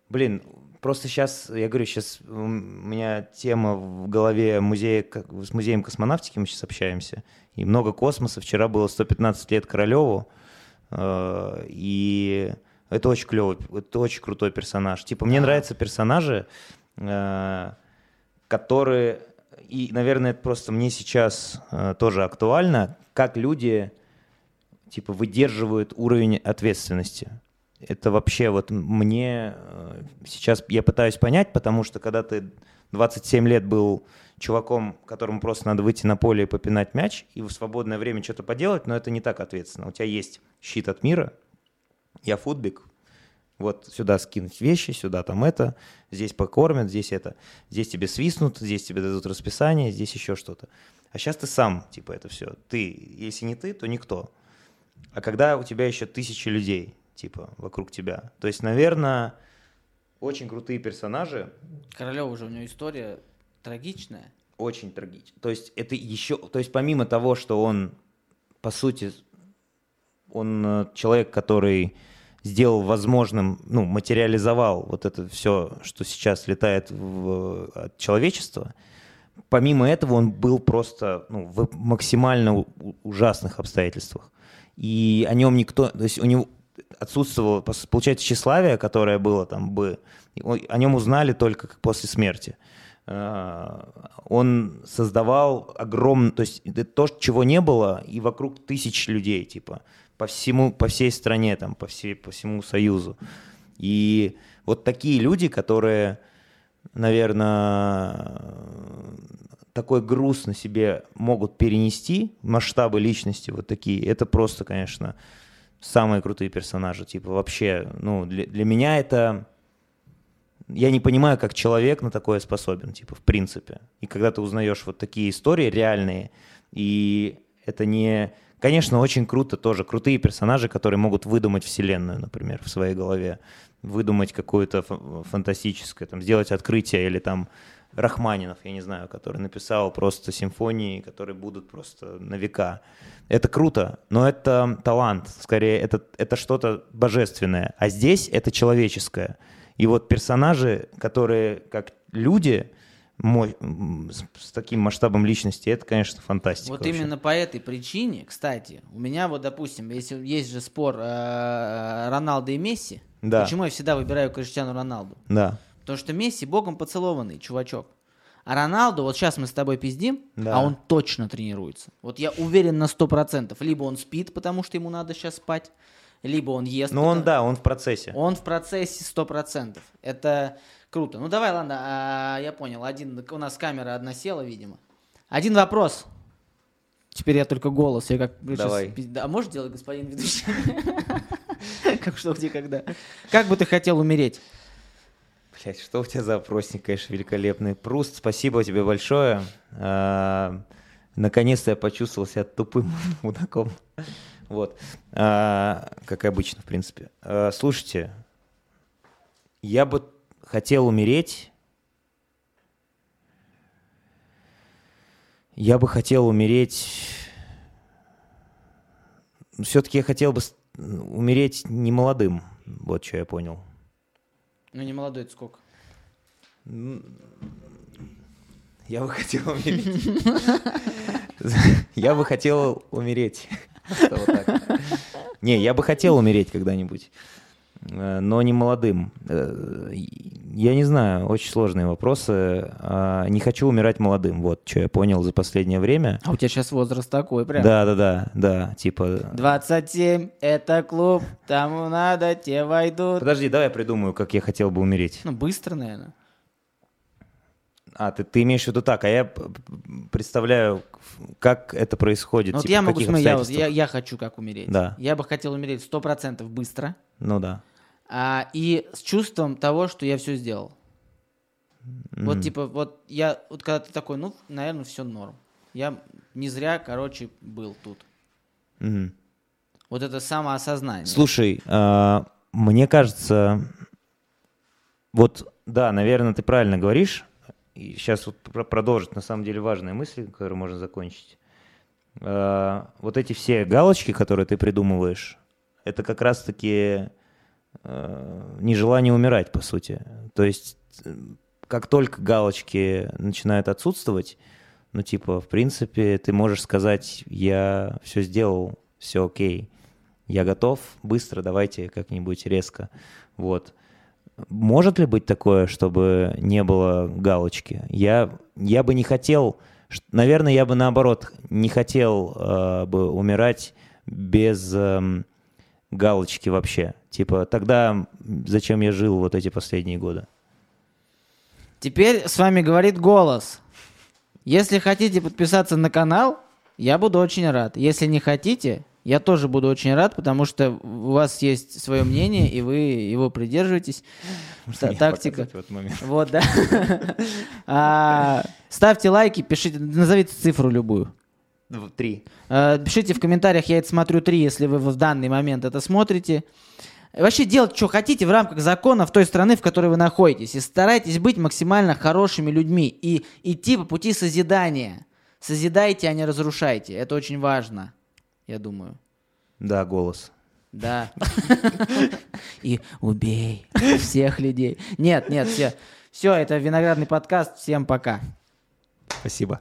Speaker 2: блин, просто сейчас, я говорю, сейчас у меня тема в голове музея, ко- с музеем космонавтики, мы сейчас общаемся. И много космоса. Вчера было 115 лет Королеву. э, и это очень клевый, это очень крутой персонаж. Типа, мне нравятся персонажи, э, которые, и, наверное, это просто мне сейчас э, тоже актуально, как люди, типа, выдерживают уровень ответственности. Это вообще вот мне э, сейчас я пытаюсь понять, потому что когда ты 27 лет был чуваком, которому просто надо выйти на поле и попинать мяч, и в свободное время что-то поделать, но это не так ответственно. У тебя есть щит от мира, я футбик, вот сюда скинуть вещи, сюда там это, здесь покормят, здесь это, здесь тебе свистнут, здесь тебе дадут расписание, здесь еще что-то. А сейчас ты сам, типа, это все. Ты, если не ты, то никто. А когда у тебя еще тысячи людей, типа, вокруг тебя. То есть, наверное, очень крутые персонажи,
Speaker 1: Королева же у него история трагичная.
Speaker 2: очень трагично. То есть это еще, то есть помимо того, что он, по сути, он э, человек, который сделал возможным, ну, материализовал вот это все, что сейчас летает в, от человечества, помимо этого он был просто ну, в максимально ужасных обстоятельствах. И о нем никто, то есть у него отсутствовало, получается, тщеславие, которое было там бы, о нем узнали только после смерти. А, Он создавал огромное, то есть то, чего не было, и вокруг тысяч людей, типа, по всему, по всей стране, там, по, всей, по всему Союзу. И вот такие люди, которые, наверное, такой груз на себе могут перенести, масштабы личности вот такие, это просто, конечно, самые крутые персонажи. Типа вообще, ну, для, для меня это... Я не понимаю, как человек на такое способен, типа, в принципе. И когда ты узнаешь вот такие истории реальные, и это не... Конечно, очень круто тоже. Крутые персонажи, которые могут выдумать вселенную, например, в своей голове. Выдумать какое-то фа- фантастическое, там, сделать открытие или там Рахманинов, я не знаю, который написал просто симфонии, которые будут просто на века. Это круто, но это талант, скорее, это, это что-то божественное. А здесь это человеческое. И вот персонажи, которые как люди, мо- м, с, таким масштабом личности, это, конечно, фантастика.
Speaker 1: Вот
Speaker 2: вообще.
Speaker 1: именно по этой причине, кстати, у меня вот, допустим, если есть же спор э, Роналдо и Месси,
Speaker 2: Да.
Speaker 1: почему я всегда выбираю Криштиану Роналду?
Speaker 2: Да.
Speaker 1: Потому что Месси богом поцелованный чувачок. А Роналду, вот сейчас мы с тобой пиздим,
Speaker 2: Да.
Speaker 1: а он точно тренируется. Вот я уверен на 100%. Либо он спит, потому что ему надо сейчас спать, либо он ест.
Speaker 2: Ну, он, да, он в процессе.
Speaker 1: Он в процессе 100%. Это круто. Ну давай, ладно, а, я понял. Один, у нас камера одна села, видимо. Один вопрос. Теперь я только голос. Я как
Speaker 2: Давай.
Speaker 1: пиз- А можешь делать, господин ведущий? Как что, где, когда? Как бы ты хотел умереть?
Speaker 2: Блять, что у тебя за опросник, конечно, великолепный. Пруст, спасибо тебе большое. А, Наконец-то я почувствовал себя тупым мудаком. Вот. А, Как и обычно, в принципе. А, Слушайте, я бы хотел умереть. Я бы хотел умереть... Все-таки я хотел бы умереть не молодым. Вот что я понял.
Speaker 1: Ну не молодой, это сколько?
Speaker 2: Я бы хотел умереть. Я бы хотел умереть. Не, я бы хотел умереть когда-нибудь, но не молодым. Э, Я не знаю, очень сложные вопросы. А, Не хочу умирать молодым, вот что я понял за последнее время.
Speaker 1: А у тебя сейчас возраст такой прям.
Speaker 2: Да, да, да, да, типа...
Speaker 1: 27, это клуб, там надо, те войдут.
Speaker 2: Подожди, давай я придумаю, как я хотел бы умереть.
Speaker 1: Ну, быстро, наверное.
Speaker 2: А, ты, ты имеешь в виду так, а я представляю, как это происходит.
Speaker 1: Ну, вот
Speaker 2: типа,
Speaker 1: я
Speaker 2: в
Speaker 1: могу, смотри, я, вот- я, я хочу как умереть.
Speaker 2: Да.
Speaker 1: Я бы хотел умереть сто процентов быстро.
Speaker 2: Ну да.
Speaker 1: А, и с чувством того, что я все сделал. Вот типа, вот я, вот когда ты такой, ну, наверное, все норм. Я не зря, короче, был тут.
Speaker 2: Мгм.
Speaker 1: Вот это самоосознание.
Speaker 2: Слушай, а, мне кажется, вот, да, наверное, ты правильно говоришь. И сейчас вот про- продолжить, на самом деле, важные мысли, которые можно закончить. А, Вот эти все галочки, которые ты придумываешь, это как раз-таки э, нежелание умирать, по сути. То есть, э, как только галочки начинают отсутствовать, ну, типа, в принципе, ты можешь сказать, я все сделал, все окей, я готов, быстро, давайте как-нибудь резко. Вот. Может ли быть такое, чтобы не было галочки? Я, я бы не хотел, наверное, я бы наоборот не хотел э, бы умирать без эм, галочки вообще. Типа, тогда зачем я жил вот эти последние годы?
Speaker 1: Теперь с вами говорит голос. Если хотите подписаться на канал, я буду очень рад. Если не хотите, я тоже буду очень рад, потому что у вас есть свое мнение, и вы его придерживаетесь.
Speaker 2: Мне
Speaker 1: Тактика. Вот, да. А, Ставьте лайки, пишите, назовите цифру любую.
Speaker 2: Ну, Три.
Speaker 1: Э, Пишите в комментариях, я это смотрю три, если вы в данный момент это смотрите. Вообще делать, что хотите в рамках законов той страны, в которой вы находитесь. И старайтесь быть максимально хорошими людьми и идти по пути созидания. Созидайте, а не разрушайте. Это очень важно, я думаю.
Speaker 2: Да, голос.
Speaker 1: Да. И убей всех людей. Нет, нет, все. Все, это виноградный подкаст. Всем пока.
Speaker 2: Спасибо.